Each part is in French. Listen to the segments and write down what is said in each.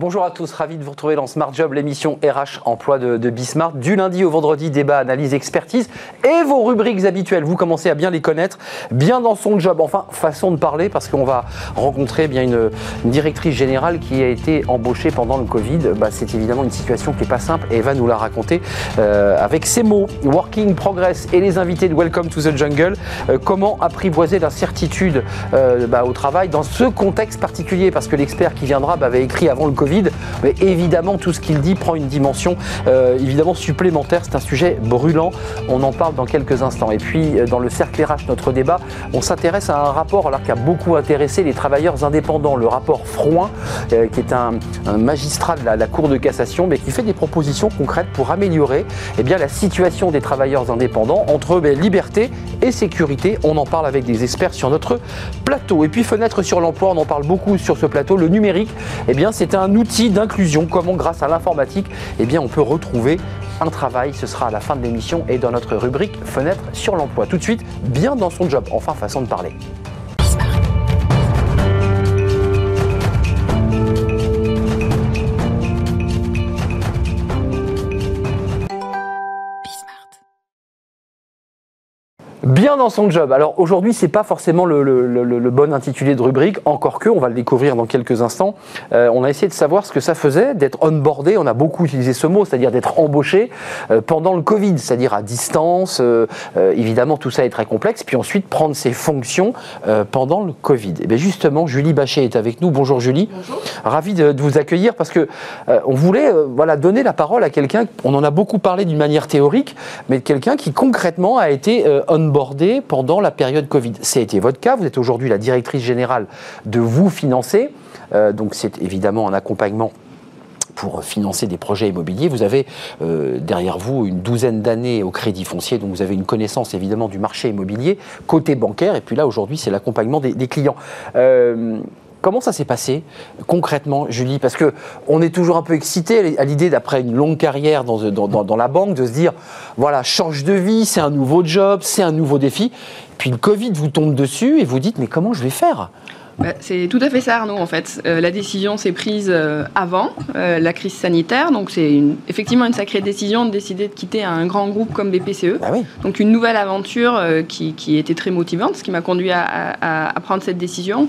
Bonjour à tous, ravi de vous retrouver dans Smart Job, l'émission RH emploi de, de Bismart. Du lundi au vendredi, débat, analyse, expertise et vos rubriques habituelles. Vous commencez à bien les connaître, bien dans son job. Enfin, façon de parler, parce qu'on va rencontrer bien une, directrice générale qui a été embauchée pendant le Covid. Bah, C'est évidemment une situation qui n'est pas simple et va nous la raconter euh, avec ces mots. Working Progress et les invités de Welcome to the Jungle. Euh, comment apprivoiser l'incertitude euh, bah, au travail dans ce contexte particulier? Parce que l'expert qui viendra bah, avait écrit avant le Covid mais évidemment, tout ce qu'il dit prend une dimension euh, évidemment supplémentaire. C'est un sujet brûlant. On en parle dans quelques instants. Et puis, euh, dans le cercle RH, notre débat, on s'intéresse à un rapport alors qui a beaucoup intéressé les travailleurs indépendants. Le rapport Froin, euh, qui est un, magistrat de la, Cour de cassation, mais qui fait des propositions concrètes pour améliorer eh bien, la situation des travailleurs indépendants entre ben, liberté et sécurité. On en parle avec des experts sur notre plateau. Et puis, fenêtre sur l'emploi, on en parle beaucoup sur ce plateau. Le numérique, eh bien, c'est un outil d'inclusion, comment grâce à l'informatique, eh bien, on peut retrouver un travail. Ce sera à la fin de l'émission et dans notre rubrique Fenêtre sur l'emploi. Tout de suite, bien dans son job, enfin façon de parler. Bien dans son job. Alors aujourd'hui, c'est pas forcément le, le, le, le, bon intitulé de rubrique, encore que, on va le découvrir dans quelques instants. Euh, on a essayé de savoir ce que ça faisait d'être onboardé, on a beaucoup utilisé ce mot, c'est-à-dire d'être embauché euh, pendant le Covid, c'est-à-dire à distance. Euh, évidemment, tout ça est très complexe. Puis ensuite, prendre ses fonctions pendant le Covid. Et bien justement, Julie Bachet est avec nous. Bonjour Julie. Bonjour. Ravi de, de, vous accueillir parce que on voulait voilà, donner la parole à quelqu'un, on en a beaucoup parlé d'une manière théorique, mais de quelqu'un qui concrètement a été onboardé pendant la période Covid. Été votre cas. Vous êtes aujourd'hui la directrice générale de Vous Financer. Euh, donc c'est évidemment un accompagnement pour financer des projets immobiliers. Vous avez euh, derrière vous une douzaine d'années au crédit foncier, donc vous avez une connaissance évidemment du marché immobilier, côté bancaire, et puis là aujourd'hui c'est l'accompagnement des, des, clients. Euh, Comment ça s'est passé concrètement, Julie? Parce que on est toujours un peu excité à l'idée d'après une longue carrière dans, dans, dans, dans, la banque de se dire voilà change de vie, c'est un nouveau job, c'est un nouveau défi. Puis le Covid vous tombe dessus et vous dites mais comment je vais faire? Bah, c'est tout à fait ça, Arnaud, en fait. Euh, la décision s'est prise euh, avant euh, la crise sanitaire, donc c'est effectivement une sacrée décision de décider de quitter un grand groupe comme BPCE. Ah oui. Donc une nouvelle aventure qui, qui, était très motivante, ce qui m'a conduit à, à, à, prendre cette décision.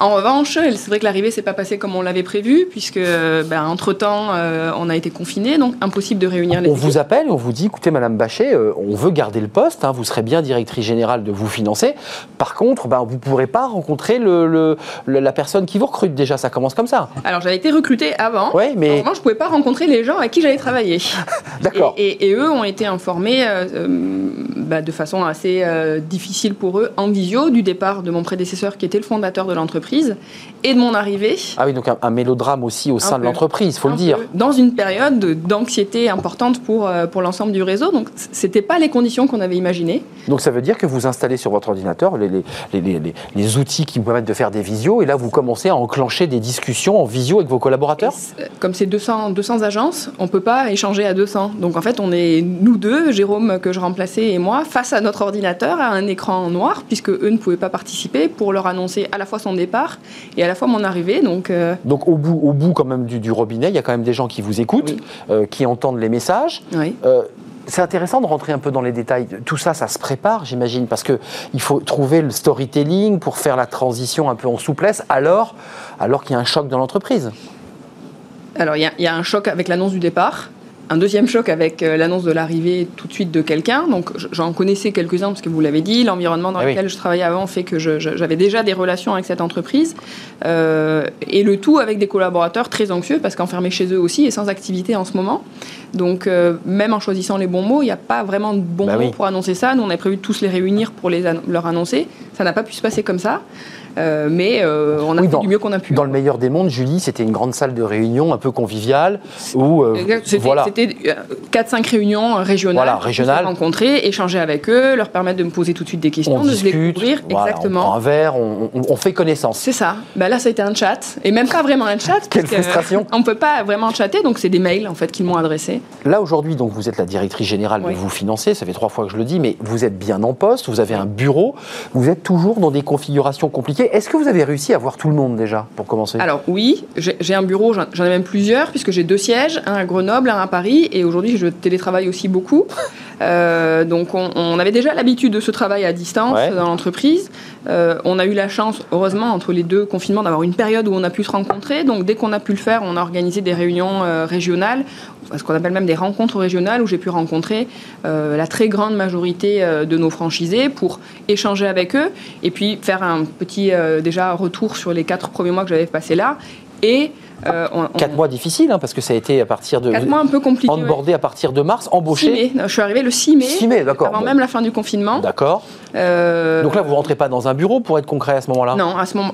En revanche, c'est vrai que l'arrivée s'est pas passée comme on l'avait prévu, puisque ben, entre-temps, euh, on a été confinés, donc impossible de réunir les On équipes. vous appelle, on vous dit, écoutez, Madame Bachet, on veut garder le poste, hein, vous serez bien directrice générale de vous financer. Par contre, ben, vous ne pourrez pas rencontrer le, le la personne qui vous recrute déjà, ça commence comme ça. Alors j'avais été recrutée avant, oui, mais... en revanche je ne pouvais pas rencontrer les gens avec qui j'allais travailler. D'accord. Et, et, et, eux ont été informés euh, bah, de façon assez euh, difficile pour eux en visio du départ de mon prédécesseur qui était le fondateur de l'entreprise et de mon arrivée. Ah oui, donc un, un mélodrame aussi au sein de l'entreprise, il faut le dire. Peu. Dans une période d'anxiété importante pour, euh, pour l'ensemble du réseau, donc ce n'était pas les conditions qu'on avait imaginées. Donc ça veut dire que vous installez sur votre ordinateur les, les, les, les, outils qui vous permettent de faire des visios et là vous commencez à enclencher des discussions en visio avec vos collaborateurs? Comme c'est 200, 200 agences, on ne peut pas échanger à 200. Donc en fait on est nous deux, Jérôme que je remplaçais et moi, face à notre ordinateur, à un écran noir, puisque eux ne pouvaient pas participer, pour leur annoncer à la fois son départ et à la fois mon arrivée. Donc, euh... donc au, bout, au bout quand même du, du, robinet, il y a quand même des gens qui vous écoutent, oui. euh, qui entendent les messages. Oui. Euh, c'est intéressant de rentrer un peu dans les détails. Tout ça, ça se prépare, j'imagine, parce que il faut trouver le storytelling pour faire la transition un peu en souplesse, alors, alors qu'il y a un choc dans l'entreprise. Alors, il y, y, a un choc avec l'annonce du départ un deuxième choc avec euh, l'annonce de l'arrivée tout de suite de quelqu'un. Donc j'en connaissais quelques-uns parce que vous l'avez dit, l'environnement dans Ah lequel je travaillais avant fait que j'avais déjà des relations avec cette entreprise. Euh, et le tout avec des collaborateurs très anxieux parce qu'enfermés chez eux aussi et sans activité en ce moment. Donc euh, même en choisissant les bons mots, il n'y a pas vraiment de bons bah mots oui. pour annoncer ça. Nous on avait prévu de tous les réunir pour les leur annoncer. Ça n'a pas pu se passer comme ça. Euh, mais euh, on a oui, fait dans, du mieux qu'on a pu. Dans le meilleur des mondes, Julie, c'était une grande salle de réunion un peu conviviale où euh, c'était voilà. 4-5 réunions régionales. Voilà, régionales. rencontrer, échanger avec eux, leur permettre de me poser tout de suite des questions, on de discute, se découvrir. Voilà, exactement. On prend un verre, on, on, on fait connaissance. C'est ça. Ben là, ça a été un chat et même pas vraiment un chat. Quelle frustration. On peut pas vraiment chatter, donc c'est des mails en fait qu'ils m'ont adressés. Là aujourd'hui, donc vous êtes la directrice générale Oui. vous financer, ça fait trois fois que je le dis, mais vous êtes bien en poste, vous avez un bureau, vous êtes toujours dans des configurations compliquées. Est-ce que vous avez réussi à voir tout le monde déjà, pour commencer? Alors oui, j'ai un bureau, j'en j'en ai même plusieurs, puisque j'ai deux sièges, un à Grenoble, un à Paris, et aujourd'hui je télétravaille aussi beaucoup. Euh, donc on, on avait déjà l'habitude de ce travail à distance Ouais. dans l'entreprise. Euh, on a eu la chance, heureusement, entre les deux confinements, d'avoir une période où on a pu se rencontrer. Donc dès qu'on a pu le faire, on a organisé des réunions euh, régionales, ce qu'on appelle même des rencontres régionales, où j'ai pu rencontrer euh, la très grande majorité de nos franchisés pour échanger avec eux, et puis faire un petit retour sur les quatre premiers mois que j'avais passés là. Et euh, on, on- Quatre mois difficiles, hein, parce que ça a été à partir de... quatre mois un peu compliqués. ouais. Onboardé à partir de mars, 6 embauché. Je suis arrivée le 6 mai, 6 mai, d'accord. avant Bon. même la fin du confinement. D'accord. Euh, Donc là, vous rentrez pas dans un bureau pour être concret à ce moment-là? Non, à ce moment.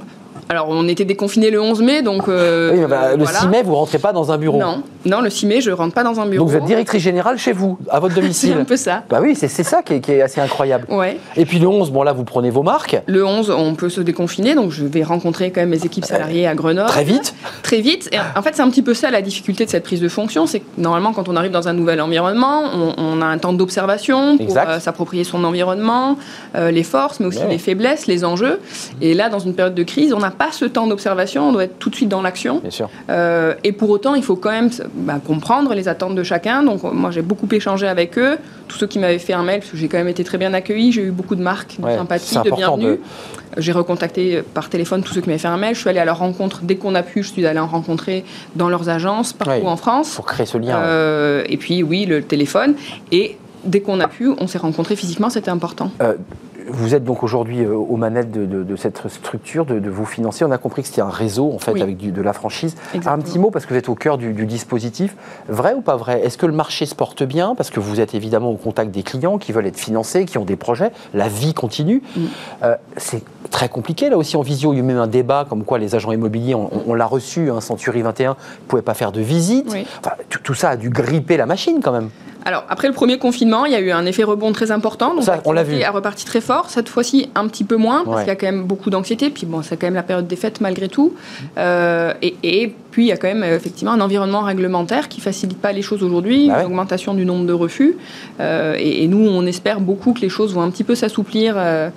Alors, on était déconfinés le 11 mai, donc. euh, Oui, bah, euh, le voilà. 6 mai, vous rentrez pas dans un bureau. Non, non, le 6 mai, je rentre pas dans un bureau. Donc vous êtes directrice générale chez vous, à votre C'est domicile. un peu ça. Bah oui, c'est c'est ça qui est, qui est assez incroyable. Ouais. Et puis le 11, bon là, vous prenez vos marques. Le 11, on peut se déconfiner, donc je vais rencontrer quand même mes équipes salariées à Grenoble. Très vite. Très vite. Et en fait, c'est un petit peu ça la difficulté de cette prise de fonction, c'est que normalement, quand on arrive dans un nouvel environnement, on, on a un temps d'observation pour euh, s'approprier son environnement, euh, les forces, mais aussi Ouais. les faiblesses, les enjeux. Et là, dans une période de crise, on n'a pas ce temps d'observation, on doit être tout de suite dans l'action. Bien sûr. Euh, et pour autant, il faut quand même bah, comprendre les attentes de chacun. Donc, moi, j'ai beaucoup échangé avec eux. Tous ceux qui m'avaient fait un mail, parce que j'ai quand même été très bien accueillie. J'ai eu beaucoup de marques de Ouais, sympathie, de bienvenue. de- J'ai recontacté par téléphone tous ceux qui m'avaient fait un mail. Je suis allée à leur rencontre dès qu'on a pu. Je suis allée en rencontrer dans leurs agences, partout Ouais. en France. Pour créer ce lien. Euh, et puis, oui, le téléphone. Et dès qu'on a pu, on s'est rencontrés physiquement. C'était important. Euh, vous êtes donc aujourd'hui euh, aux manettes de, de- de cette structure, de, de vous financer. On a compris que c'était un réseau, en fait, Oui. avec du- de la franchise. Exactement. Un petit mot, parce que vous êtes au cœur du, du dispositif. Vrai ou pas vrai? Est-ce que le marché se porte bien? Parce que vous êtes évidemment au contact des clients qui veulent être financés, qui ont des projets. La vie continue. Mm. Euh, c'est très compliqué, là aussi, en visio. Il y a eu même un débat comme quoi les agents immobiliers, on, on l'a reçu, hein, Century 21, ne pouvaient pas faire de visite. Oui. Enfin, tout ça a dû gripper la machine, quand même. Alors, après le premier confinement, il y a eu un effet rebond très important. Donc, Ça, on l'a vu. a reparti très fort. Cette fois-ci, un petit peu moins, parce Ouais. qu'il y a quand même beaucoup d'anxiété. Puis bon, c'est quand même la période des fêtes malgré tout. Euh, et, et puis, il y a quand même euh, effectivement un environnement réglementaire qui facilite pas les choses aujourd'hui. Bah ouais. Une augmentation du nombre de refus. Euh, et, et nous, on espère beaucoup que les choses vont un petit peu s'assouplir. euh,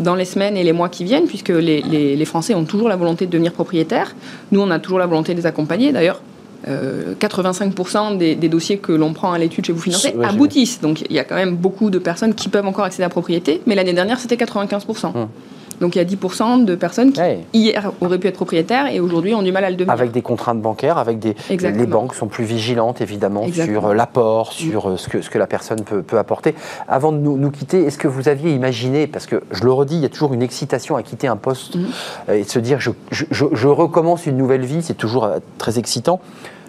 dans les semaines et les mois qui viennent, puisque les, les- les Français ont toujours la volonté de devenir propriétaires. Nous, on a toujours la volonté de les accompagner. D'ailleurs, euh, 85% des, des dossiers que l'on prend à l'étude chez vous Ouais, vu. aboutissent. Donc il y a quand même beaucoup de personnes qui peuvent encore accéder à la propriété, mais l'année dernière c'était 95%. Hum. Donc il y a 10% de personnes qui Ouais. hier auraient pu être propriétaires et aujourd'hui ont du mal à le devenir. Avec des contraintes bancaires, avec des. Exactement. Les banques sont plus vigilantes, évidemment, Exactement. sur euh, l'apport, sur euh, ce que, ce que la personne peut, peut apporter. Avant de nous, nous quitter, est-ce que vous aviez imaginé, parce que je le redis, il y a toujours une excitation à quitter un poste euh, et de se dire je, je- je- je recommence une nouvelle vie, c'est toujours euh, très excitant.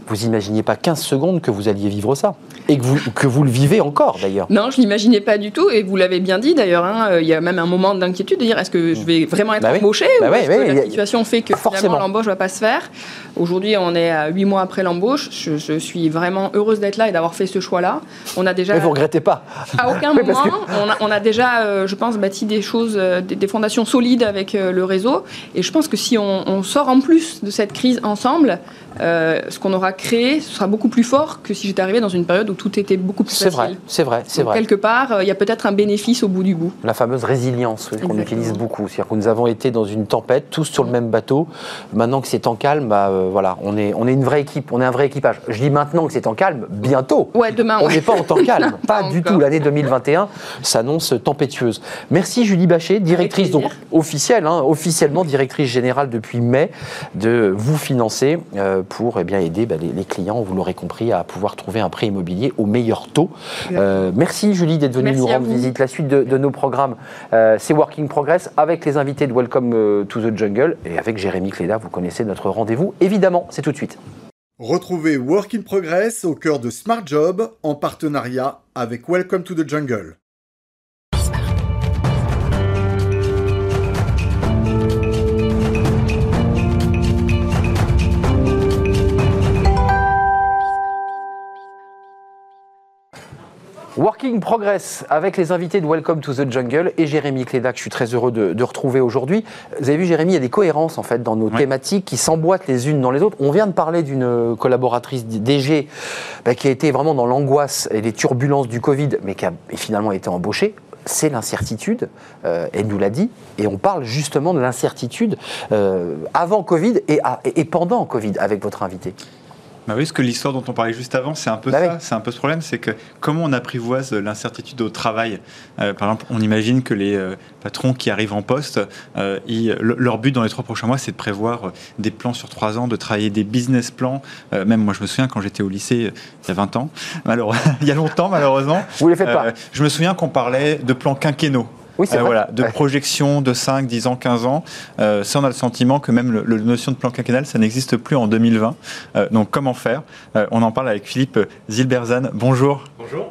Vous imaginiez pas 15 secondes que vous alliez vivre ça Et que vous, que vous le vivez encore, d'ailleurs. Non, je l'imaginais pas du tout, et vous l'avez bien dit d'ailleurs. hein, il y a même un moment d'inquiétude de dire est-ce que je vais vraiment être Bah embauché Bah ou est-ce oui, que la situation fait que Forcément. finalement l'embauche va pas se faire? Aujourd'hui, on est à 8 mois après l'embauche. Je, je suis vraiment heureuse d'être là et d'avoir fait ce choix-là. On a déjà Mais vous regrettez pas À aucun moment, on, a, on a déjà, euh, je pense, bâti des choses, euh, des, des fondations solides avec euh, le réseau. Et je pense que si on, on sort en plus de cette crise ensemble, euh, ce qu'on aura créé, ce sera beaucoup plus fort que si j'étais arrivé dans une période où tout était beaucoup plus C'est facile. vrai, c'est vrai, c'est vrai. Quelque part, euh, il y a peut-être un bénéfice au bout du bout. La fameuse résilience oui, qu'on utilise beaucoup. C'est-à-dire que nous avons été dans une tempête, tous sur le même bateau. Maintenant que c'est en calme, bah, euh, voilà, on est, on est une vraie équipe, on est un vrai équipage. Je dis maintenant que c'est en calme, bientôt. Ouais, demain. On ouais. n'est pas en temps calme, pas Pas du encore. tout. L'année 2021 s'annonce tempétueuse. Merci Julie Bachet, directrice donc officielle, hein, officiellement directrice générale depuis mai de vous financer euh, pour eh bien aider bah, les, les clients, vous l'aurez compris, à pouvoir trouver un prêt immobilier au meilleur taux. Euh, merci Julie d'être venue Merci nous rendre visite. La suite de, de nos programmes, euh, c'est Working Progress avec les invités de Welcome euh, to the Jungle et avec Jérémy Cléda. Vous connaissez notre rendez-vous. Évidemment, c'est tout de suite. Retrouvez Work in Progress au cœur de Smart Job en partenariat avec Welcome to the Jungle. Working Progress avec les invités de Welcome to the Jungle et Jérémy Clédac, je suis très heureux de, retrouver aujourd'hui. Vous avez vu Jérémy, il y a des cohérences en fait dans nos thématiques qui s'emboîtent les unes dans les autres. On vient de parler d'une collaboratrice DG bah, qui a été vraiment dans l'angoisse et les turbulences du Covid, mais qui a finalement été embauchée c'est l'incertitude, euh, elle nous l'a dit, et on parle justement de l'incertitude euh, avant Covid et, et, pendant Covid avec votre invité. Bah oui, parce que l'histoire dont on parlait juste avant, c'est un peu bah ça, c'est un peu ce problème, c'est que comment on apprivoise l'incertitude au travail? Euh, par exemple, on imagine que les euh, patrons qui arrivent en poste, euh, leur but dans les trois prochains mois, c'est de prévoir des plans sur trois ans, de travailler des business plans. même moi, je me souviens quand j'étais au lycée, il y a 20 ans, alors il y a longtemps malheureusement. Vous les faites pas. je me souviens qu'on parlait de plans quinquennaux. Oui, c'est euh, voilà, de projection de 5, 10 ans, 15 ans. Euh, ça, on a le sentiment que même le, notion de plan quinquennal, ça n'existe plus en 2020. Euh, donc, comment faire? On en parle avec Philippe Zilberzan. Bonjour. Bonjour.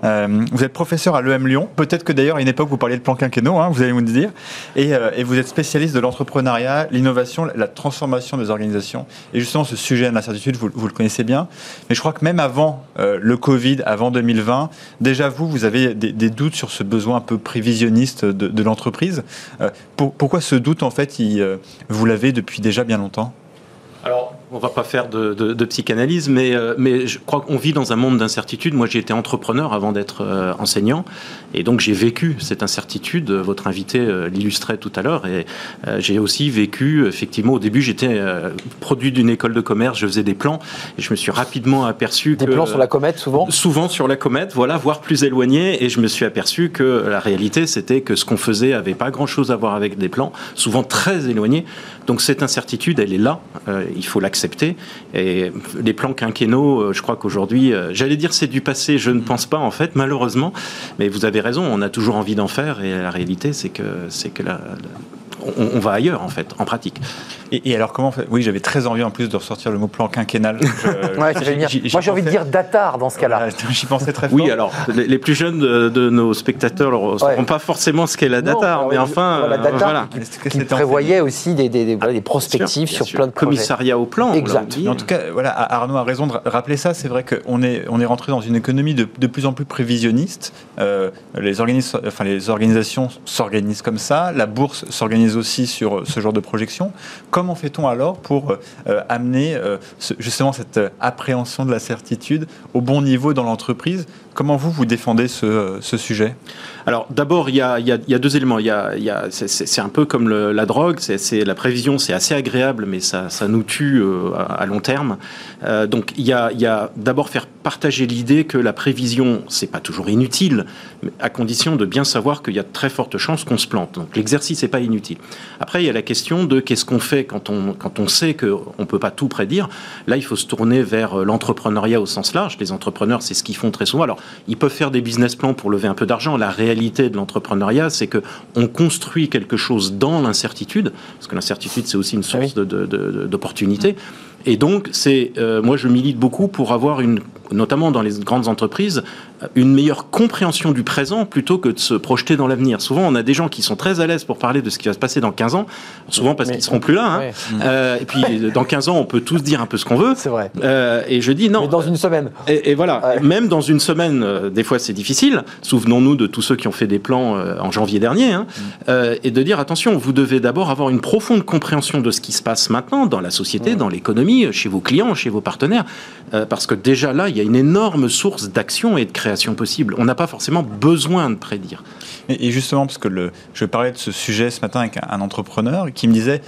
vous êtes professeur à l'EM Lyon. Peut-être que d'ailleurs, à une époque, vous parliez de plan quinquennaux, hein, vous allez nous dire. Et, et vous êtes spécialiste de l'entrepreneuriat, l'innovation, la transformation des organisations. Et justement, ce sujet de l'incertitude, vous, vous, le connaissez bien. Mais je crois que même avant le Covid, avant 2020, déjà vous, vous avez des, des, doutes sur ce besoin un peu prévisionniste de, de l'entreprise. Euh, pourquoi ce doute, en fait, euh, vous l'avez depuis déjà bien longtemps? On va pas faire de, psychanalyse, mais, euh, mais je crois qu'on vit dans un monde d'incertitude. Moi, j'ai été entrepreneur avant d'être euh, enseignant, et donc j'ai vécu cette incertitude. Votre invité euh, l'illustrait tout à l'heure, et j'ai aussi vécu, effectivement, au début, j'étais produit d'une école de commerce, je faisais des plans, et je me suis rapidement aperçu des plans sur la comète, souvent? Souvent sur la comète, voilà, voire plus éloigné, et je me suis aperçu que la réalité, c'était que ce qu'on faisait avait pas grand-chose à voir avec des plans, souvent très éloignés. Donc cette incertitude, elle est là, il faut l'accepter et les plans quinquennaux, euh, je crois qu'aujourd'hui, euh, j'allais dire c'est du passé, je ne pense pas en fait, malheureusement. Mais vous avez raison, on a toujours envie d'en faire et la réalité, c'est que, c'est que la, on, va ailleurs en fait, en pratique. Et, alors comment fait? Oui, j'avais très envie en plus de ressortir le mot plan quinquennal. Moi j'ai envie de dire datar dans ce cas-là. J'y pensais très fort. Oui, alors les, plus jeunes de, nos spectateurs ne sauront pas forcément ce qu'est la datar, mais enfin, la data voilà. qui, prévoyait aussi des, des, des, prospectives sur plein de projets. Commissariat au plan. Exact. En tout cas, voilà, Arnaud a raison de rappeler ça. C'est vrai qu'on est, on est rentré dans une économie de, de plus en plus prévisionniste. Euh, les, enfin, les organisations s'organisent comme ça. La bourse s'organise aussi sur ce genre de projection. Comment fait-on alors pour euh, amener euh, justement cette appréhension de la certitude au bon niveau dans l'entreprise Comment vous, vous défendez ce, sujet? Alors d'abord, il y, a, deux éléments. Y a, c'est un peu comme la drogue, c'est la prévision, c'est assez agréable, mais ça, nous tue euh, à, long terme. Euh, donc il y a, d'abord faire partager l'idée que la prévision, c'est pas toujours inutile, à condition de bien savoir qu'il y a de très fortes chances qu'on se plante. Donc l'exercice n'est pas inutile. Après, il y a la question de qu'est-ce qu'on fait quand on, quand on sait qu'on ne peut pas tout prédire. Là, il faut se tourner vers euh, l'entrepreneuriat au sens large. Les entrepreneurs, c'est ce qu'ils font très souvent. Ils peuvent faire des business plans pour lever un peu d'argent. La réalité de l'entrepreneuriat, c'est que on construit quelque chose dans l'incertitude, parce que l'incertitude, c'est aussi une ah source d'opportunité. Et donc, c'est, euh, moi, je milite beaucoup pour avoir une notamment dans les grandes entreprises, une meilleure compréhension du présent plutôt que de se projeter dans l'avenir. Souvent, on a des gens qui sont très à l'aise pour parler de ce qui va se passer dans 15 ans, souvent parce qu'ils seront plus là. Hein. Euh, et puis, dans 15 ans, on peut tous dire un peu ce qu'on veut. C'est vrai. Euh, et je dis non. Mais dans une semaine. Et, voilà, même dans une semaine, euh, des fois c'est difficile. Souvenons-nous de tous ceux qui ont fait des plans en janvier dernier. Hein. Mm. et de dire attention, vous devez d'abord avoir une profonde compréhension de ce qui se passe maintenant dans la société, mm. dans l'économie, chez vos clients, chez vos partenaires. parce que déjà là, il y a une énorme source d'action et de création possible. On n'a pas forcément besoin de prédire. Et justement, parce que le, je parlais de ce sujet ce matin avec un, entrepreneur qui me disait,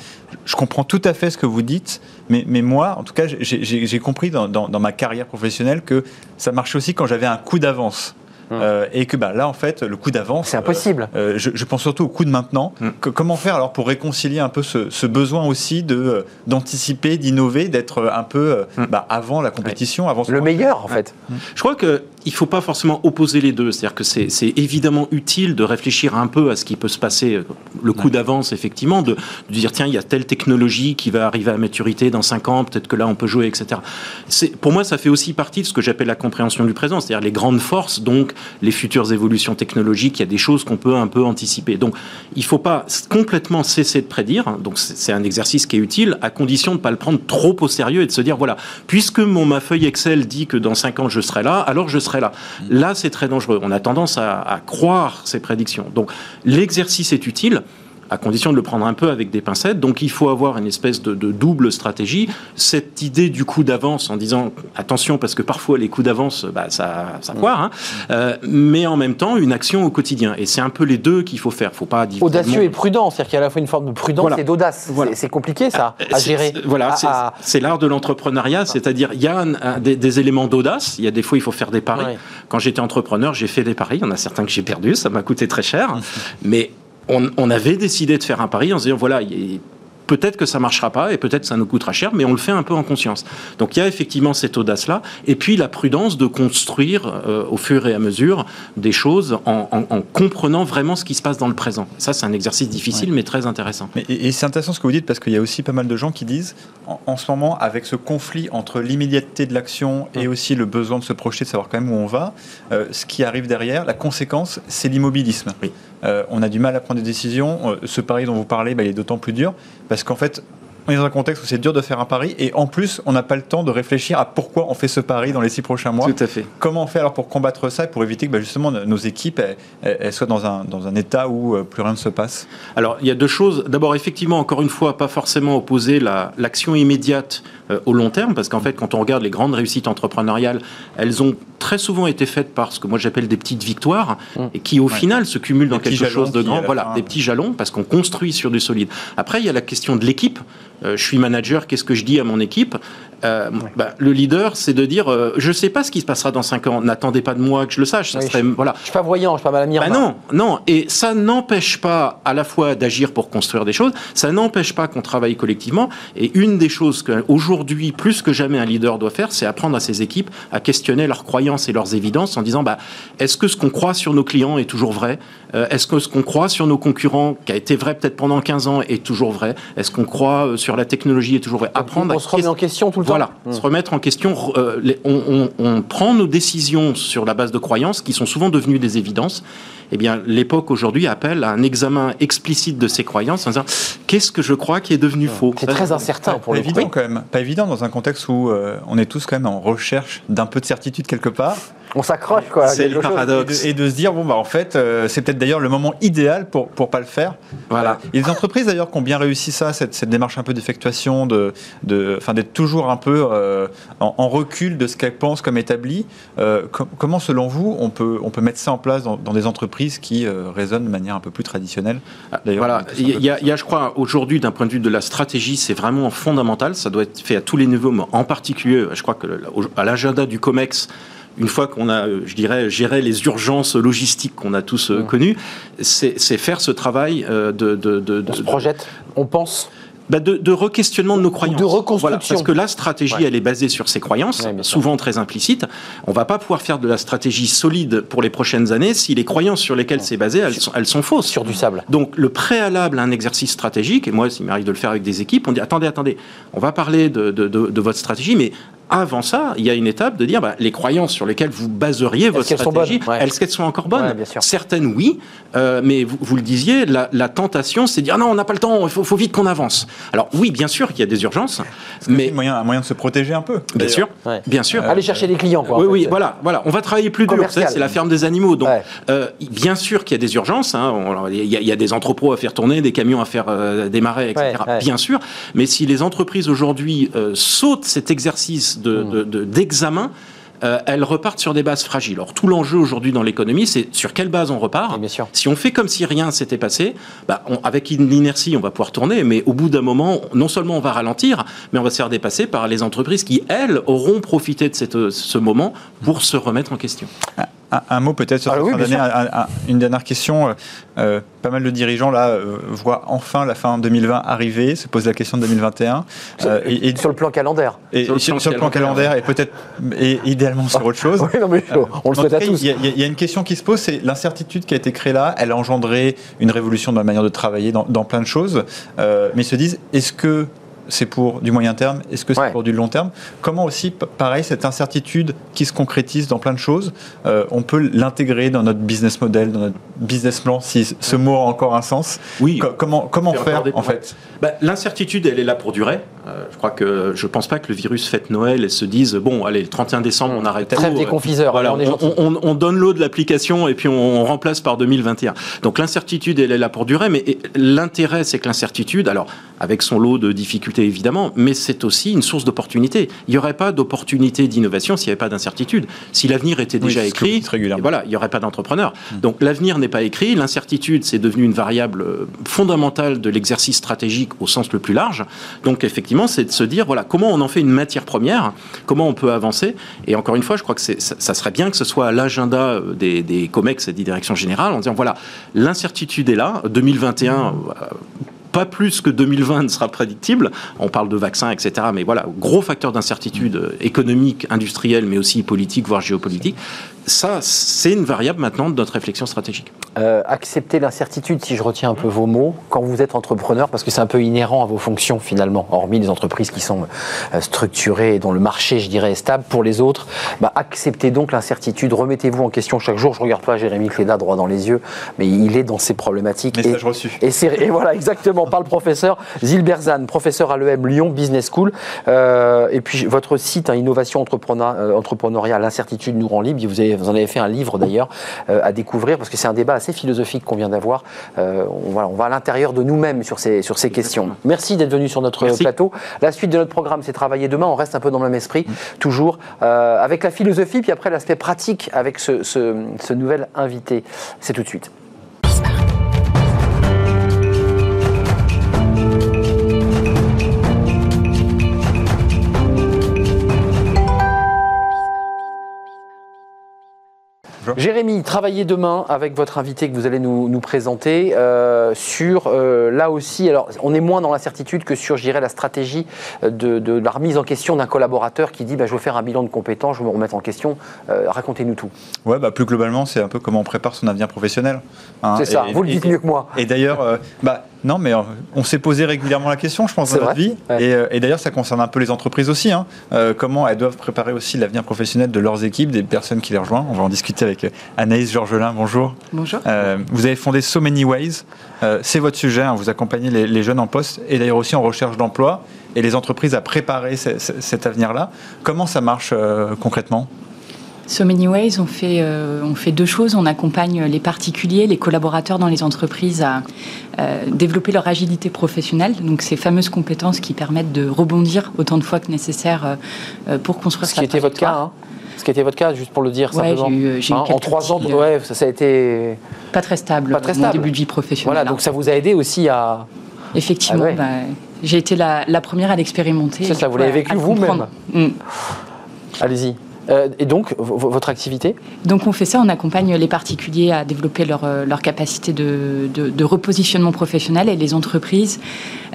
je comprends tout à fait ce que vous dites, mais, mais moi, en tout cas, j'ai compris dans, dans, ma carrière professionnelle que ça marchait aussi quand j'avais un coup d'avance. Hum. Euh, et que bah, là, en fait, le coup d'avance. C'est impossible. Euh, euh, je, pense surtout au coup de maintenant. Hum. comment faire alors pour réconcilier un peu ce, besoin aussi de d'anticiper, d'innover, d'être un peu hum. bah, avant la compétition, avant le meilleur en fait. Je crois que il ne faut pas forcément opposer les deux. C'est-à-dire que c'est évidemment utile de réfléchir un peu à ce qui peut se passer, le coup d'avance, effectivement, de, dire tiens, il y a telle technologie qui va arriver à maturité dans 5 ans, peut-être que là on peut jouer, etc. Pour moi, ça fait aussi partie de ce que j'appelle la compréhension du présent, c'est-à-dire les grandes forces, donc les futures évolutions technologiques, il y a des choses qu'on peut un peu anticiper. Donc il ne faut pas complètement cesser de prédire, donc c'est un exercice qui est utile, à condition de ne pas le prendre trop au sérieux et de se dire voilà, puisque mon, ma feuille Excel dit que dans 5 ans je serai là, alors je serai là. Là, c'est très dangereux. On a tendance à croire ces prédictions. Donc, l'exercice est utile à condition de le prendre un peu avec des pincettes. Donc il faut avoir une espèce de, double stratégie. Cette idée du coup d'avance en disant attention parce que parfois les coups d'avance, bah, ça, ça poire, hein. euh, mais en même temps une action au quotidien. Et c'est un peu les deux qu'il faut faire. Faut pas audacieux et prudent, c'est-à-dire qu'il y a à la fois une forme de prudence et d'audace. C'est compliqué ça à gérer. Voilà, c'est l'art de l'entrepreneuriat, c'est-à-dire il y a des, éléments d'audace. Il y a des fois il faut faire des paris. Quand j'étais entrepreneur, j'ai fait des paris. Il y en a certains que j'ai perdus, ça m'a coûté très cher, mais on, avait décidé de faire un pari en se disant voilà, peut-être que ça marchera pas et peut-être que ça nous coûtera cher, mais on le fait un peu en conscience. Donc il y a effectivement cette audace-là, et puis la prudence de construire euh, au fur et à mesure des choses en, comprenant vraiment ce qui se passe dans le présent. Ça, c'est un exercice difficile, mais très intéressant. et, c'est intéressant ce que vous dites, parce qu'il y a aussi pas mal de gens qui disent, en, ce moment, avec ce conflit entre l'immédiateté de l'action et aussi le besoin de se projeter, de savoir quand même où on va, euh, ce qui arrive derrière, la conséquence, c'est l'immobilisme. Oui. Euh, on a du mal à prendre des décisions. Euh, ce pari dont vous parlez, bah, il est d'autant plus dur parce qu'en fait, on est dans un contexte où c'est dur de faire un pari et en plus, on n'a pas le temps de réfléchir à pourquoi on fait ce pari dans les six prochains mois. Tout à fait. Comment on fait alors pour combattre ça et pour éviter que bah, justement nos équipes elles, soient dans un, dans un état où euh, plus rien ne se passe? Alors, il y a deux choses. D'abord, effectivement, encore une fois, pas forcément opposer l'action immédiate euh, au long terme, parce qu'en fait, quand on regarde les grandes réussites entrepreneuriales, elles ont très souvent été faites par ce que moi j'appelle des petites victoires, mmh. et qui au final se cumulent dans quelque chose de grand. Voilà, des petits jalons, parce qu'on construit sur du solide. Après, il y a la question de l'équipe. Euh, je suis manager, qu'est-ce que je dis à mon équipe? Euh, bah, le leader, c'est de dire euh, je ne sais pas ce qui se passera dans 5 ans, n'attendez pas de moi que je le sache. Ça serait, je, voilà. je suis pas voyant, je suis pas mal à bah non, non. Et ça n'empêche pas à la fois d'agir pour construire des choses, ça n'empêche pas qu'on travaille collectivement. Et une des choses qu'aujourd'hui, plus que jamais, un leader doit faire, c'est apprendre à ses équipes à questionner leurs croyances et leurs évidences en disant bah, est-ce que ce qu'on croit sur nos clients est toujours vrai? Euh, Est-ce que ce qu'on croit sur nos concurrents, qui a été vrai peut-être pendant 15 ans, est toujours vrai? Est-ce qu'on croit sur la technologie est toujours vrai? Apprendre on se remet en question tout le temps. Voilà, hmm. se remettre en question. Euh, on, prend nos décisions sur la base de croyances qui sont souvent devenues des évidences. Eh bien, l'époque aujourd'hui appelle à un examen explicite de ces croyances en disant qu'est-ce que je crois qui est devenu faux? C'est très incertain pour pas évident quand même. Pas évident dans un contexte où euh, on est tous quand même en recherche d'un peu de certitude quelque part on s'accroche quoi. C'est le paradoxe. Et de, se dire bon bah en fait euh, c'est peut-être d'ailleurs le moment idéal pour pour pas le faire. Voilà. Il y a des entreprises d'ailleurs qui ont bien réussi ça, cette, cette démarche un peu d'effectuation, de de enfin d'être toujours un peu euh, en, recul de ce qu'elles pensent comme établi. Euh, comment selon vous on peut on peut mettre ça en place dans, des entreprises qui raisonnent de manière un peu plus traditionnelle? Ah, Voilà. Il y, a, il y a je crois aujourd'hui d'un point de vue de la stratégie c'est vraiment fondamental. Ça doit être fait à tous les niveaux, mais en particulier je crois que à l'agenda du Comex une fois qu'on a, euh, je dirais, géré les urgences logistiques qu'on a tous euh, mmh. connues, c'est faire ce travail euh, de, de, de, On se projette, on pense bah de, de re-questionnement de nos croyances. De reconstruction. Voilà, parce que la stratégie, elle est basée sur ces croyances, souvent très implicites. On va pas pouvoir faire de la stratégie solide pour les prochaines années si les croyances sur lesquelles c'est basé, elles sont, elles sont fausses. Sur du sable. Donc le préalable à un exercice stratégique, et moi, s'il m'arrive de le faire avec des équipes, on dit attendez, attendez, on va parler de, de, de votre stratégie, mais avant ça, il y a une étape de dire bah, les croyances sur lesquelles vous baseriez votre stratégie, est-ce qu'elles sont encore bonnes Certaines, oui, euh, mais vous, le disiez, la, tentation, c'est de dire non, on n'a pas le temps, il faut, vite qu'on avance. Alors oui, bien sûr qu'il y a des urgences, mais un moyen, un moyen de se protéger un peu. Bien sûr, bien sûr. Aller chercher des clients. Quoi, oui, oui, voilà, voilà. On va travailler plus dur. C'est la ferme des animaux. Donc, euh, bien sûr qu'il y a des urgences. Hein, il, y a, des entrepôts à faire tourner, des camions à faire euh, démarrer, etc. Bien sûr. Mais si les entreprises aujourd'hui sautent cet exercice d'examen, euh, elles repartent sur des bases fragiles. Alors tout l'enjeu aujourd'hui dans l'économie, c'est sur quelle base on repart. Si on fait comme si rien s'était passé, bah, avec l'inertie, on va pouvoir tourner, mais au bout d'un moment, non seulement on va ralentir, mais on va se faire dépasser par les entreprises qui, elles, auront profité de cette, ce moment pour se remettre en question. Ah, un, mot peut-être sur ah cette fin une dernière question. Euh, euh, pas mal de dirigeants là euh, voient enfin la fin 2020 arriver, se posent la question de 2021. et, sur le plan calendaire. Et, sur, le plan calendaire et peut-être et idéalement sur autre chose. oui, non, mais on le souhaite à tous. Il y, a une question qui se pose, c'est l'incertitude qui a été créée là. Elle a engendré une révolution dans la manière de travailler dans, dans plein de choses. mais ils se disent, est-ce que c'est pour du moyen terme Est-ce que c'est pour du long terme? Comment aussi, pareil, cette incertitude qui se concrétise dans plein de choses, euh, on peut l'intégrer dans notre business model, dans notre business plan, si ce mot a encore un sens? Oui. comment comment faire, en fait? bah, L'incertitude, elle est là pour durer. Euh, je crois que je pense pas que le virus fête Noël et se dise bon allez le 31 décembre on arrête Trêve tout, des euh, confiseurs, Voilà, on est on, on- on donne l'eau de l'application et puis on, on remplace par 2021. Donc l'incertitude elle est là pour durer, mais l'intérêt c'est que l'incertitude, alors avec son lot de difficultés évidemment, mais c'est aussi une source d'opportunité. Il n'y aurait pas d'opportunité d'innovation s'il n'y avait pas d'incertitude. Si l'avenir était déjà écrit, voilà, il n'y aurait pas d'entrepreneur. Donc l'avenir n'est pas écrit, l'incertitude c'est devenu une variable euh, fondamentale de l'exercice stratégique au sens le plus large. Donc effectivement, c'est de se dire voilà comment on en fait une matière première, comment on peut avancer. Et encore une fois, je crois que ça, ça serait bien que ce soit à l'agenda euh, des, des COMEX et des directions générales en disant voilà l'incertitude est là, 2021. euh, pas plus que 2020 ne sera prédictible. On parle de vaccins, etc. Mais voilà, gros facteur d'incertitude euh, économique, industrielle, mais aussi politique, voire géopolitique. Ça, c'est une variable maintenant de notre réflexion stratégique. Euh, accepter l'incertitude, si je retiens un peu vos mots, quand vous êtes entrepreneur, parce que c'est un peu inhérent à vos fonctions finalement, hormis les entreprises qui sont euh, structurées et dont le marché, je dirais, est stable. Pour les autres, bah, acceptez donc l'incertitude, remettez-vous en question chaque jour. Je regarde pas Jérémy Cléda droit dans les yeux, mais il est dans ses problématiques. Message Et- reçu. Et, voilà, exactement, par le professeur Zilber Zan, professeur à l'EM Lyon Business School. Euh, et puis votre site, hein, Innovation Entrepreneur, euh, Entrepreneuriat, l'incertitude nous rend libre. Vous, avez, vous en avez fait un livre d'ailleurs euh, à découvrir, parce que c'est un débat assez philosophique qu'on vient d'avoir. Euh, on, voilà, on va à l'intérieur de nous-mêmes sur ces, sur ces questions. Merci d'être venu sur notre Merci. plateau. La suite de notre programme, c'est Travailler demain. On reste un peu dans le même esprit, toujours euh, avec la philosophie, puis après l'aspect pratique avec ce, ce- ce nouvel invité. C'est tout de suite. Jérémy, travaillez demain avec votre invité que vous allez nous, nous présenter euh, sur, euh, là aussi, alors on est moins dans l'incertitude que sur, je dirais, la stratégie de, de la remise en question d'un collaborateur qui dit bah, je veux faire un bilan de compétences, je veux me remettre en question. Euh, Racontez-nous tout. Ouais, bah, plus globalement, c'est un peu comment on prépare son avenir professionnel. hein. C'est ça, Et- vous le et- dites mieux que moi. Et d'ailleurs, euh, bah, non, mais euh, on s'est posé régulièrement la question, je pense, dans notre vie. Ouais. Et, euh, et d'ailleurs, ça concerne un peu les entreprises aussi. hein. Euh, comment elles doivent préparer aussi l'avenir professionnel de leurs équipes, des personnes qui les rejoignent. On va en discuter avec Anaïs Georgelin. Bonjour. Bonjour. Euh, vous avez fondé So Many Ways. Euh, c'est votre sujet. hein. Vous accompagnez les, les jeunes en poste et d'ailleurs aussi en recherche d'emploi et les entreprises à préparer ce- ce- cet avenir-là. Comment ça marche euh, concrètement? So Many Ways, on fait, euh, on fait deux choses. On accompagne les particuliers, les collaborateurs dans les entreprises à euh, développer leur agilité professionnelle, donc ces fameuses compétences qui permettent de rebondir autant de fois que nécessaire euh, pour construire Ce sa qui était votre cas, hein ce qui était votre cas, juste pour le dire Ouais, simplement. eu, Hein, en trois ans, ouais, ça, ça a été. Pas très stable, Pas très mon stable. début de vie professionnelle. Voilà, hein. donc ça vous a aidé aussi à. Effectivement, Ah ouais. bah, j'ai été la, la première à l'expérimenter. Ça, du vous l'avez vécu vous-même. Mm. Allez-y. Euh, et donc, votre activité Donc on fait ça, on accompagne les particuliers à développer leur, euh, leur capacité de, de- de repositionnement professionnel et les entreprises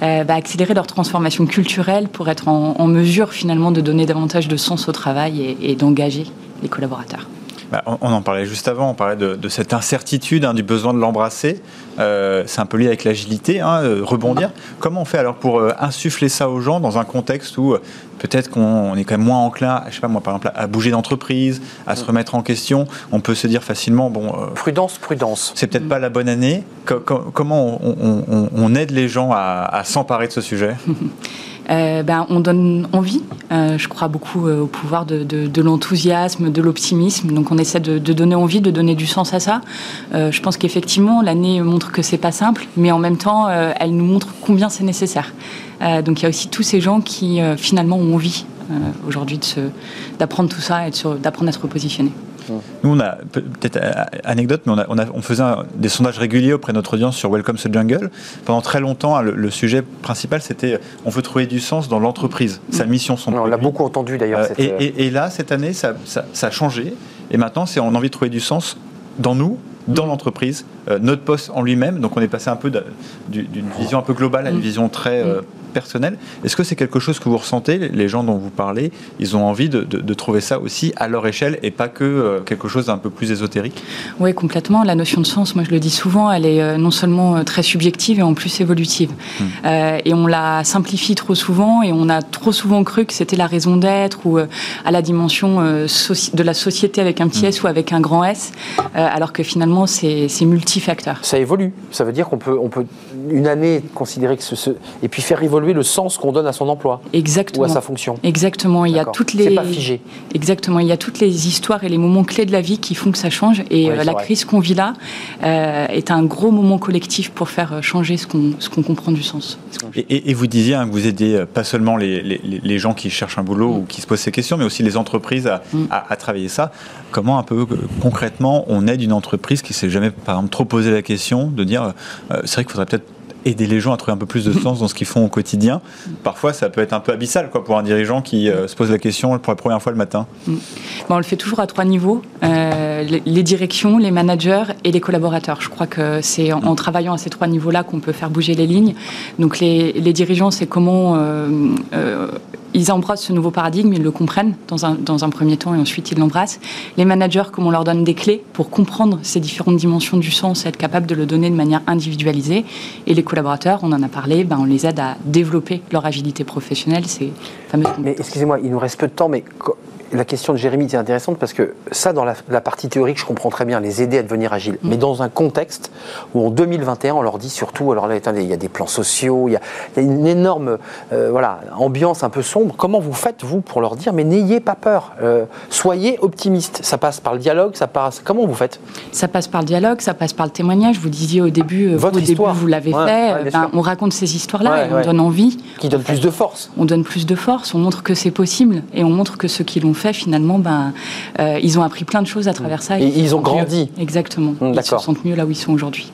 euh, bah, accélérer leur transformation culturelle pour être en, en mesure finalement de donner davantage de sens au travail et, et d'engager les collaborateurs. Bah, on, on en parlait juste avant, on parlait de, de cette incertitude, hein, du besoin de l'embrasser. Euh, c'est un peu lié avec l'agilité, hein, euh, rebondir. Comment on fait alors pour euh, insuffler ça aux gens dans un contexte où euh, peut-être qu'on on est quand même moins enclin, je sais pas moi par exemple, à bouger d'entreprise, à se remettre en question On peut se dire facilement, bon, euh, Prudence, prudence. c'est peut-être pas la bonne année. Co- co- comment on, on- on- on aide les gens à, à s'emparer de ce sujet? Euh, ben, on donne envie. Euh, je crois beaucoup euh, au pouvoir de, l'enthousiasme, de l'optimisme. Donc on essaie de, de donner envie, de donner du sens à ça. Je pense qu'effectivement, l'année montre que c'est pas simple, mais en même temps, elle nous montre combien c'est nécessaire. Euh, donc il y a aussi tous ces gens qui euh, finalement ont envie euh, aujourd'hui d'apprendre tout ça et d'apprendre à se repositionner. Nous, on a peut- peut-être anecdote, mais on, a- on, a- on faisait un- des sondages réguliers auprès de notre audience sur Welcome to Jungle. Pendant très longtemps, hein, le, le sujet principal, c'était on veut trouver du sens dans l'entreprise, sa mission, son On l'a beaucoup entendu d'ailleurs. Euh, cette, et, et- et là, cette année, ça, ça- ça a changé. Et maintenant, c'est on a envie de trouver du sens dans nous, dans l'entreprise, euh, notre poste en lui-même. Donc, on est passé un peu d'une vision un peu globale à une Mm. vision très euh, personnelle. Est-ce que c'est quelque chose que vous ressentez Les- gens dont vous parlez, ils ont envie de, de- de trouver ça aussi à leur échelle et pas que euh, quelque chose d'un peu plus ésotérique? Oui, complètement. La notion de sens, moi je le dis souvent, elle est euh, non seulement euh, très subjective et en plus évolutive. Euh, et on la simplifie trop souvent et on a trop souvent cru que c'était la raison d'être ou euh, à la dimension euh, soci- de la société avec un petit S ou avec un grand S, euh, alors que finalement c'est c'est multifacteur. Ça évolue. Ça veut dire qu'on peut, on peut une année considérer que ce, ce- et puis faire évoluer évoluer le sens qu'on donne à son emploi Exactement. ou à sa fonction. Exactement. Il y a toutes C'est les pas figé. Exactement. Il y a toutes les histoires et les moments clés de la vie qui font que ça change. Et Oui, euh, la vrai. crise qu'on vit là euh, est un gros moment collectif pour faire euh, changer ce qu'on ce qu'on comprend du sens. Et, et- et vous disiez hein, que vous aidiez euh, pas seulement les, les- les- les gens qui cherchent un boulot ou qui se posent ces questions, mais aussi les entreprises à, Mm. à- à travailler ça. Comment un peu concrètement on aide une entreprise qui s'est jamais, par exemple, trop posé la question de dire, euh, c'est vrai qu'il faudrait peut-être aider les gens à trouver un peu plus de sens dans ce qu'ils font au quotidien. Parfois, ça peut être un peu abyssal quoi, pour un dirigeant qui euh, se pose la question pour la première fois le matin. Bon, on le fait toujours à trois niveaux euh, les, directions, les managers et les collaborateurs. Je crois que c'est en, travaillant à ces trois niveaux-là qu'on peut faire bouger les lignes. Donc, les, les dirigeants, c'est comment euh, ils embrassent ce nouveau paradigme, ils le comprennent dans un, dans un premier temps et ensuite ils l'embrassent. Les managers, comment on leur donne des clés pour comprendre ces différentes dimensions du sens et être capable de le donner de manière individualisée? Et les collaborateurs, on en a parlé, ben, on les aide à développer leur agilité professionnelle, ces fameuses Mais excusez-moi, il nous reste peu de temps, mais la question de Jérémy est intéressante parce que ça, dans la, la partie théorique, je comprends très bien, les aider à devenir agiles. Mais dans un contexte où en 2021, on leur dit surtout, alors là, attendez, il y a des plans sociaux, il y a, il y a une énorme euh, voilà, ambiance un peu sombre. Comment vous faites, vous, pour leur dire, mais n'ayez pas peur, euh, soyez optimistes Ça passe par le dialogue, ça passe. Comment vous faites? Ça passe par le dialogue, ça passe par le témoignage. Vous disiez au début, euh, Votre vous, au début, histoire. vous l'avez Ouais, fait. ouais, ben, on raconte ces histoires-là Ouais, et on donne envie. Qui donne plus de force On donne plus de force, on montre que c'est possible et on montre que ceux qui l'ont fait, finalement, ben, euh, ils ont appris plein de choses à travers ça. Et ils ont grandi. mieux. Exactement. Hum, Ils se sentent mieux là où ils sont aujourd'hui.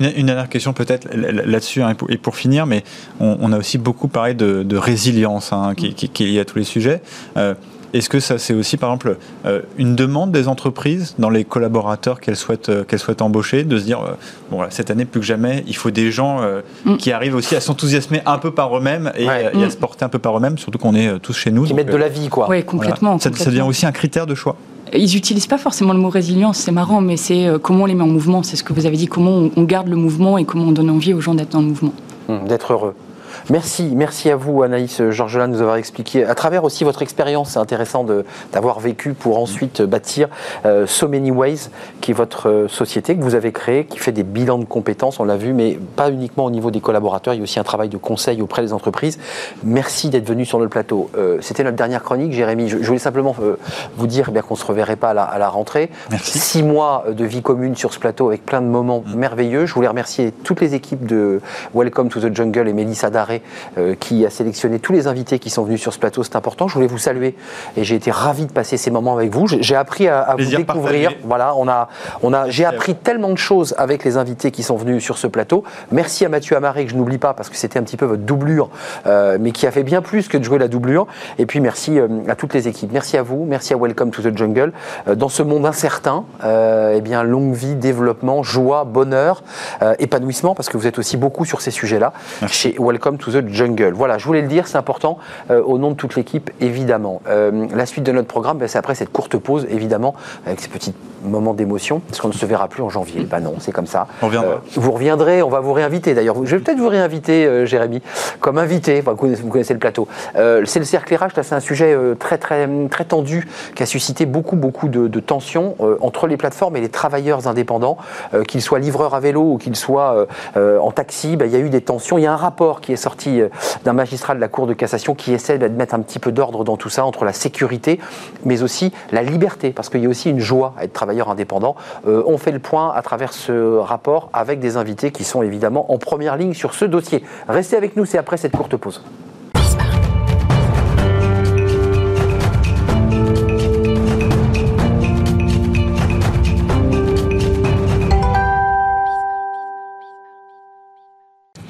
Une, dernière question peut-être là- là- là-dessus, hein, et, pour, et pour finir, mais on, on a aussi beaucoup parlé de, de résilience hein, qui, qui- qui est liée à tous les sujets. Euh, Est-ce que ça, c'est aussi, par exemple, euh, une demande des entreprises dans les collaborateurs qu'elles souhaitent, euh, qu'elles souhaitent embaucher, de se dire, euh, bon, voilà, cette année, plus que jamais, il faut des gens euh, Mm. qui arrivent aussi à s'enthousiasmer un peu par eux-mêmes et, Ouais. et à Mm. se porter un peu par eux-mêmes, surtout qu'on est tous chez nous. Qui donc, mettent de la vie, quoi. Oui, voilà. complètement. Ça, devient aussi un critère de choix. Ils n'utilisent pas forcément le mot résilience, c'est marrant, mais c'est comment on les met en mouvement. C'est ce que vous avez dit, comment on, on garde le mouvement et comment on donne envie aux gens d'être dans le mouvement. Hum, d'être heureux. Merci, merci à vous Anaïs Georgelin de nous avoir expliqué, à travers aussi votre expérience, c'est intéressant d'avoir vécu pour ensuite bâtir euh, So Many Ways, qui est votre euh, société que vous avez créée, qui fait des bilans de compétences, on l'a vu, mais pas uniquement au niveau des collaborateurs, il y a aussi un travail de conseil auprès des entreprises. Merci d'être venu sur notre plateau. Euh, C'était notre dernière chronique, Jérémy. Je, je voulais simplement euh, vous dire eh bien qu'on ne se reverrait pas à la, à la rentrée. Merci. Six mois de vie commune sur ce plateau avec plein de moments merveilleux. Je voulais remercier toutes les équipes de Welcome to the Jungle et Mélissa Daré euh, qui a sélectionné tous les invités qui sont venus sur ce plateau. C'est important. Je voulais vous saluer et j'ai été ravi de passer ces moments avec vous. J'ai appris à, à vous découvrir. partagé. Voilà, on a, on a, j'ai appris tellement de choses avec les invités qui sont venus sur ce plateau. Merci à Mathieu Amaré que je n'oublie pas parce que c'était un petit peu votre doublure, euh, mais qui a fait bien plus que de jouer la doublure. Et puis merci euh, à toutes les équipes. Merci à vous. Merci à Welcome to the Jungle. Dans ce monde incertain, euh, eh bien longue vie, développement, joie, bonheur, euh, épanouissement, parce que vous êtes aussi beaucoup sur ces sujets-là chez Welcome to the Jungle. Voilà, je voulais le dire, c'est important euh, au nom de toute l'équipe, évidemment. Euh, la suite de notre programme, ben, c'est après cette courte pause, évidemment, avec ces petits moments d'émotion, parce qu'on ne se verra plus en janvier. Ben non, c'est comme ça. On reviendra. Euh, vous reviendrez, on va vous réinviter d'ailleurs. Je vais peut-être vous réinviter, euh, Jérémy, comme invité. Enfin, vous, connaissez, vous connaissez le plateau. Euh, c'est le cercle RH, là, c'est un sujet euh, très, très, très tendu qui a suscité beaucoup, beaucoup de, de tensions entre les plateformes et les travailleurs indépendants, qu'ils soient livreurs à vélo ou qu'ils soient en taxi. ben, il y a eu des tensions. Il y a un rapport qui est sorti d'un magistrat de la Cour de cassation qui essaie de mettre un petit peu d'ordre dans tout ça, entre la sécurité, mais aussi la liberté, parce qu'il y a aussi une joie à être travailleur indépendant. Euh, on fait le point à travers ce rapport avec des invités qui sont évidemment en première ligne sur ce dossier. Restez avec nous, c'est après cette courte pause.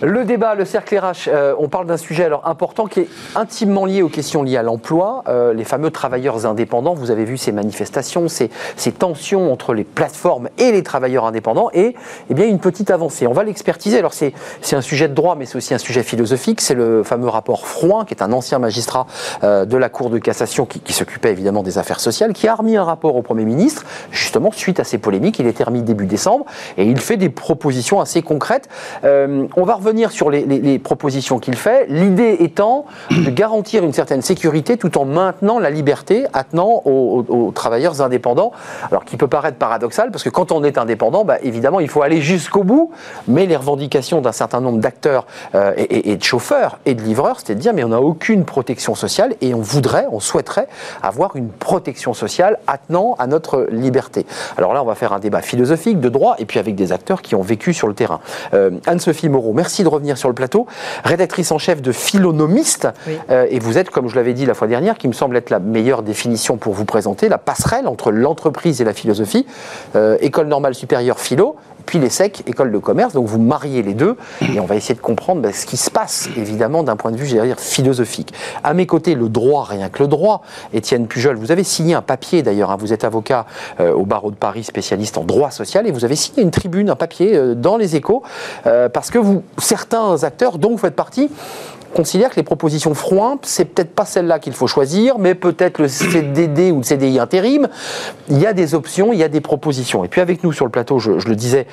Le débat, le cercle RH, euh, on parle d'un sujet alors important qui est intimement lié aux questions liées à l'emploi, euh, les fameux travailleurs indépendants. Vous avez vu ces manifestations, ces, ces tensions entre les plateformes et les travailleurs indépendants, et eh bien une petite avancée. On va l'expertiser. Alors c'est un sujet de droit, mais c'est aussi un sujet philosophique. C'est le fameux rapport Frouin, qui est un ancien magistrat euh, de la Cour de cassation qui, qui s'occupait évidemment des affaires sociales, qui a remis un rapport au Premier ministre, justement suite à ces polémiques. Il était remis début décembre, et il fait des propositions assez concrètes. Euh, on va revenir sur les, propositions qu'il fait, l'idée étant de garantir une certaine sécurité tout en maintenant la liberté attenant aux, travailleurs indépendants. Alors qui peut paraître paradoxal, parce que quand on est indépendant, bah, évidemment, il faut aller jusqu'au bout, mais les revendications d'un certain nombre d'acteurs euh, et de chauffeurs et de livreurs, c'était de dire, mais on n'a aucune protection sociale et on voudrait, on souhaiterait avoir une protection sociale attenant à notre liberté. Alors là, on va faire un débat philosophique de droit et puis avec des acteurs qui ont vécu sur le terrain. Euh, Anne-Sophie Moreau, merci de revenir sur le plateau, rédactrice en chef de Philonomiste, Oui. euh, et vous êtes, comme je l'avais dit la fois dernière, qui me semble être la meilleure définition pour vous présenter, la passerelle entre l'entreprise et la philosophie, Euh, école normale supérieure philo, puis l'ESSEC, école de commerce, donc vous mariez les deux, et on va essayer de comprendre bah, ce qui se passe, évidemment, d'un point de vue, dire, philosophique. À mes côtés, le droit, rien que le droit. Étienne Pujol, vous avez signé un papier d'ailleurs, hein, vous êtes avocat euh, au barreau de Paris, spécialiste en droit social, et vous avez signé une tribune, un papier euh, dans les échos, euh, parce que vous, certains acteurs dont vous faites partie, considèrent que les propositions Froin, c'est peut-être pas celle-là qu'il faut choisir, mais peut-être le CDD ou le CDI intérim. Il y a des options, il y a des propositions. Et puis avec nous sur le plateau, je, le disais,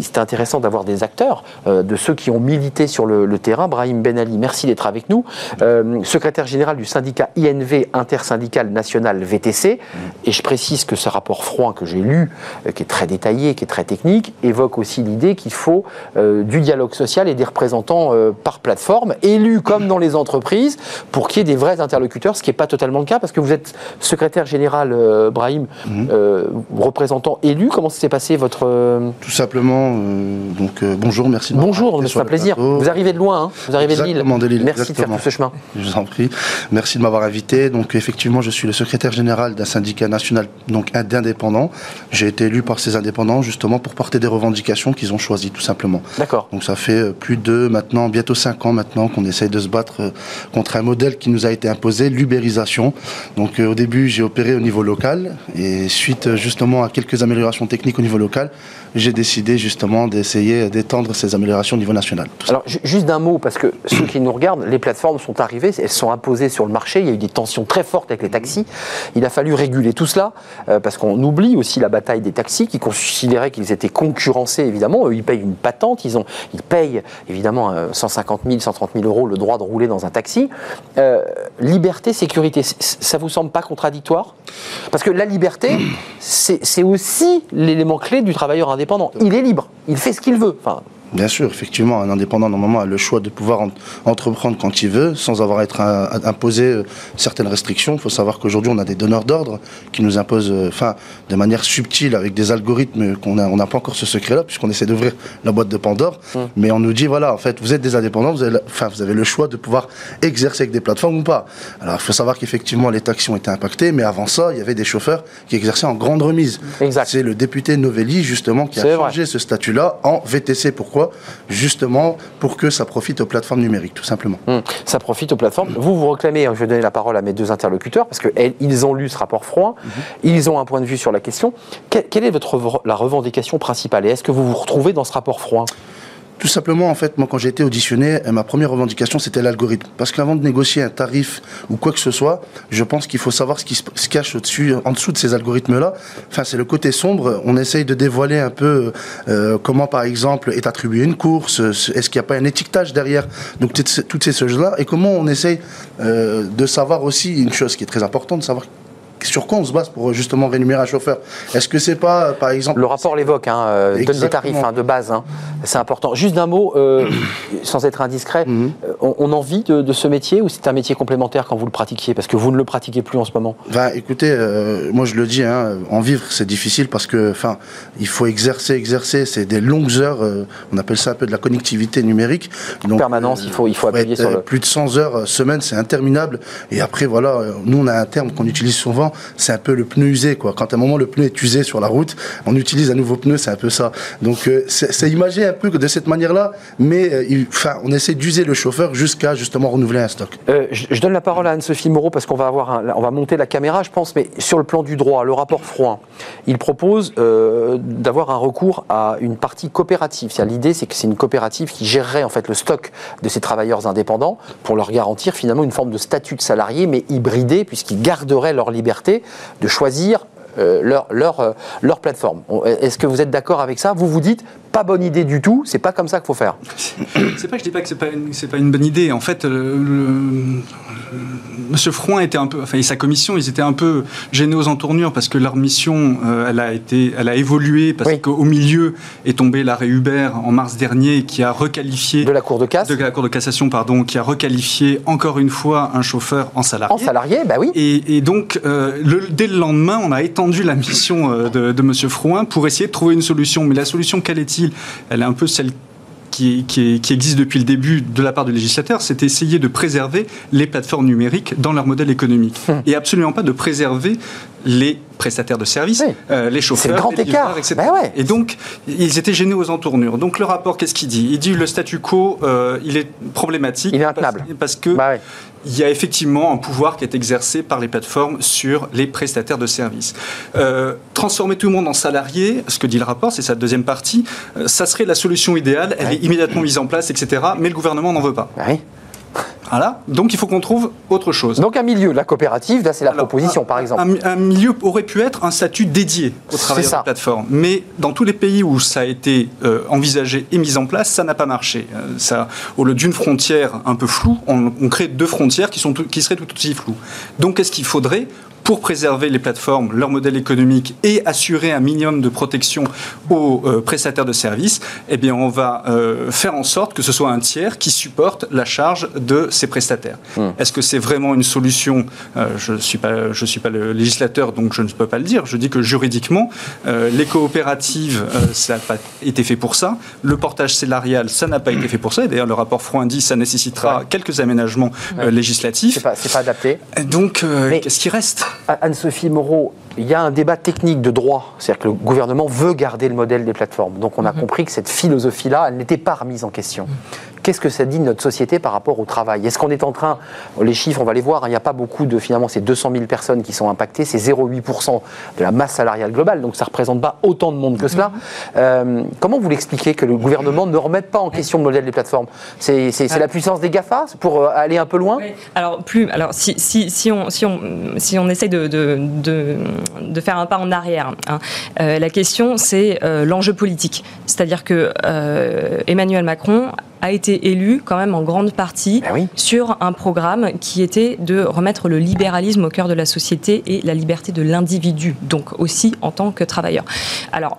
c'était intéressant d'avoir des acteurs, euh, de ceux qui ont milité sur le, terrain. Brahim Ben Ali, merci d'être avec nous, Euh, secrétaire général du syndicat INV intersyndical national VTC. Et je précise que ce rapport Froin que j'ai lu, euh, qui est très détaillé, qui est très technique, évoque aussi l'idée qu'il faut du dialogue social et des représentants par plateforme, élus comme dans les entreprises, pour qu'il y ait des vrais interlocuteurs, ce qui n'est pas totalement le cas, parce que vous êtes secrétaire général, euh, Brahim, euh, représentant élu. Comment s'est passé votre... euh, Tout simplement, euh, donc bonjour, merci de Bonjour, invité c'est un plaisir. plateau. Vous arrivez de loin, hein vous arrivez de Exactement, de Lille. Merci de faire tout ce chemin. Je vous en prie. Merci de m'avoir invité. Donc effectivement, je suis le secrétaire général d'un syndicat national donc d'indépendants. J'ai été élu par ces indépendants justement pour porter des revendications qu'ils ont choisies tout simplement. D'accord. Donc ça fait plus de maintenant, bientôt cinq ans maintenant qu'on essaye de se battre euh, contre un modèle qui nous a été imposé, l'ubérisation. Donc euh, au début, j'ai opéré au niveau local et suite euh, justement à quelques améliorations techniques au niveau local, j'ai décidé justement d'essayer d'étendre ces améliorations au niveau national. Alors, ju- juste d'un mot, parce que ceux qui nous regardent, les plateformes sont arrivées, elles sont imposées sur le marché, il y a eu des tensions très fortes avec les taxis. Il a fallu réguler tout cela, euh, parce qu'on oublie aussi la bataille des taxis, qui considéraient qu'ils étaient concurrencés, évidemment. Eux, ils payent une patente, ils, ont, ils payent, évidemment, euh, 150 000, 130 000 euros le droit de rouler dans un taxi. Euh, liberté, sécurité, ça vous semble pas contradictoire? Parce que la liberté, c'est aussi l'élément clé du travailleur indépendant. Il est libre, il fait ce qu'il veut. Enfin, Bien sûr, effectivement, un indépendant, normalement, a le choix de pouvoir en- entreprendre quand il veut, sans avoir à être à- imposé euh, certaines restrictions. Il faut savoir qu'aujourd'hui, on a des donneurs d'ordre qui nous imposent, euh, enfin, de manière subtile, avec des algorithmes qu'on a- on n'a pas encore ce secret-là, puisqu'on essaie d'ouvrir la boîte de Pandore. Mais on nous dit, voilà, en fait, vous êtes des indépendants, vous avez, enfin, vous avez le choix de pouvoir exercer avec des plateformes ou pas. Alors, il faut savoir qu'effectivement, les taxis ont été impactés, mais avant ça, il y avait des chauffeurs qui exerçaient en grande remise. Exact. C'est le député Novelli, justement, qui a vrai. changé ce statut-là en VTC. Pourquoi? Justement pour que ça profite aux plateformes numériques, tout simplement. Hum, Ça profite aux plateformes. Vous, vous réclamez, hein, je vais donner la parole à mes deux interlocuteurs, parce qu'ils ont lu ce rapport froid, ils ont un point de vue sur la question. Que- quelle est votre, la revendication principale? Et est-ce que vous vous retrouvez dans ce rapport froid? Tout simplement, en fait, moi, quand j'ai été auditionné, euh, ma première revendication, c'était l'algorithme. Parce qu'avant de négocier un tarif ou quoi que ce soit, je pense qu'il faut savoir ce qui se cache au-dessus, en dessous de ces algorithmes-là. Enfin, c'est le côté sombre. On essaye de dévoiler un peu euh, comment, par exemple, est attribuée une course. euh, Est-ce qu'il n'y a pas un étiquetage derrière Donc, toutes ces- choses-là. Et comment on essaye de savoir aussi une chose qui est très importante, de savoir sur quoi on se base pour justement rémunérer un chauffeur? Est-ce que c'est pas, par exemple, Le rapport l'évoque, hein, euh, donne des tarifs hein, de base, hein. c'est important. Juste d'un mot, euh, sans être indiscret, Mhm. euh, on, on en vit de, de ce métier ou c'est un métier complémentaire quand vous le pratiquiez? Parce que vous ne le pratiquez plus en ce moment. Ben, écoutez, euh, moi je le dis, en vivre c'est difficile parce que, enfin, il faut exercer, exercer, c'est des longues heures. euh, on appelle ça un peu de la connectivité numérique. Donc, Permanence, il faut- il faut appuyer être, sur le- Plus de 100 heures semaine, c'est interminable. Et après, voilà, nous on a un terme qu'on utilise souvent, c'est un peu le pneu usé, quoi. Quand à un moment le pneu est usé sur la route, on utilise un nouveau pneu, c'est un peu ça. Donc euh, c'est imagé un peu de cette manière-là, mais euh, on essaie d'user le chauffeur jusqu'à justement renouveler un stock. Euh, je, donne la parole à Anne-Sophie Moreau parce qu'on va va monter la caméra, je pense, mais sur le plan du droit, le rapport Froin, il propose euh, d'avoir un recours à une partie coopérative. L'idée, c'est que c'est une coopérative qui gérerait en fait le stock de ces travailleurs indépendants pour leur garantir finalement une forme de statut de salarié, mais hybridé, puisqu'ils garderaient leur liberté de choisir euh, euh, leur plateforme. Est-ce que vous êtes d'accord avec ça? Vous vous dites pas bonne idée du tout. C'est pas comme ça qu'il faut faire. C'est pas que je dis pas que c'est pas une, pas une bonne idée. En fait, le- le- Monsieur Froin était un peu, enfin, et sa commission, ils étaient un peu gênés aux entournures parce que leur mission, euh, elle a été, elle a évolué parce Oui. qu'au milieu est tombé l'arrêt Hubert en mars dernier qui a requalifié De la cour de casse de la Cour de cassation, pardon, qui a requalifié encore une fois un chauffeur en salarié. en salarié, bah oui. Et, et donc, euh, le- dès le lendemain, on a étendu la mission euh, de, de Monsieur Frouin pour essayer de trouver une solution. Mais la solution, quelle est-il? Elle est un peu celle qui, qui- qui existe depuis le début de la part du législateur, c'est essayer de préserver les plateformes numériques dans leur modèle économique. Et absolument pas de préserver les prestataires de services, Oui. euh, les chauffeurs, le grand les livreurs, etc. Ben ouais. Et donc, ils étaient gênés aux entournures. Donc, le rapport, qu'est-ce qu'il dit? Il dit le statu quo, euh, il est problématique. Il est parce- intenable. parce que Bah ouais. il y a effectivement un pouvoir qui est exercé par les plateformes sur les prestataires de services. Euh, transformer tout le monde en salarié, ce que dit le rapport, c'est sa deuxième partie, ça serait la solution idéale, elle est immédiatement mise en place, etc. Mais le gouvernement n'en veut pas. Voilà. Donc il faut qu'on trouve autre chose. Donc un milieu, la coopérative, là c'est la Alors, proposition un- par exemple. Un, un milieu aurait pu être un statut dédié aux travailleurs ça. de plateforme. Mais dans tous les pays où ça a été euh, envisagé et mis en place, ça n'a pas marché. Euh, ça, au lieu d'une frontière un peu floue, on, on crée deux frontières qui, sont tout- qui seraient tout aussi floues. Donc qu'est-ce qu'il faudrait pour préserver les plateformes, leur modèle économique et assurer un minimum de protection aux euh, prestataires de services, eh bien, on va euh, faire en sorte que ce soit un tiers qui supporte la charge de ces prestataires. Est-ce que c'est vraiment une solution? Euh, Je ne suis, pas- je suis pas le législateur, donc je ne peux pas le dire. Je dis que juridiquement, euh, les coopératives, euh, ça n'a pas été fait pour ça. Le portage salarial, ça n'a pas été fait pour ça. Et d'ailleurs, le rapport Froin dit ça nécessitera quelques aménagements législatifs. C'est pas, pas adapté. Donc, euh, qu'est-ce qui reste? Anne-Sophie Moreau, il y a un débat technique de droit, c'est-à-dire que le gouvernement veut garder le modèle des plateformes. Donc on a compris que cette philosophie-là, elle n'était pas remise en question. Qu'est-ce que ça dit de notre société par rapport au travail? Est-ce qu'on est en train, les chiffres, on va les voir, hein, il n'y a pas beaucoup de, finalement, c'est 200 000 personnes qui sont impactées, c'est 0,8% de la masse salariale globale, donc ça ne représente pas autant de monde que cela. Euh, comment vous l'expliquez que le gouvernement ne remette pas en question le modèle des plateformes? C'est la puissance des GAFA pour euh, aller un peu loin? Oui. Alors, plus, alors si, si, si, on, si, on, si on essaie de, de, de, de faire un pas en arrière, hein, euh, la question c'est euh, l'enjeu politique. C'est-à-dire que Emmanuel Macron a été élu quand même en grande partie Ben oui. sur un programme qui était de remettre le libéralisme au cœur de la société et la liberté de l'individu, donc aussi en tant que travailleur. Alors,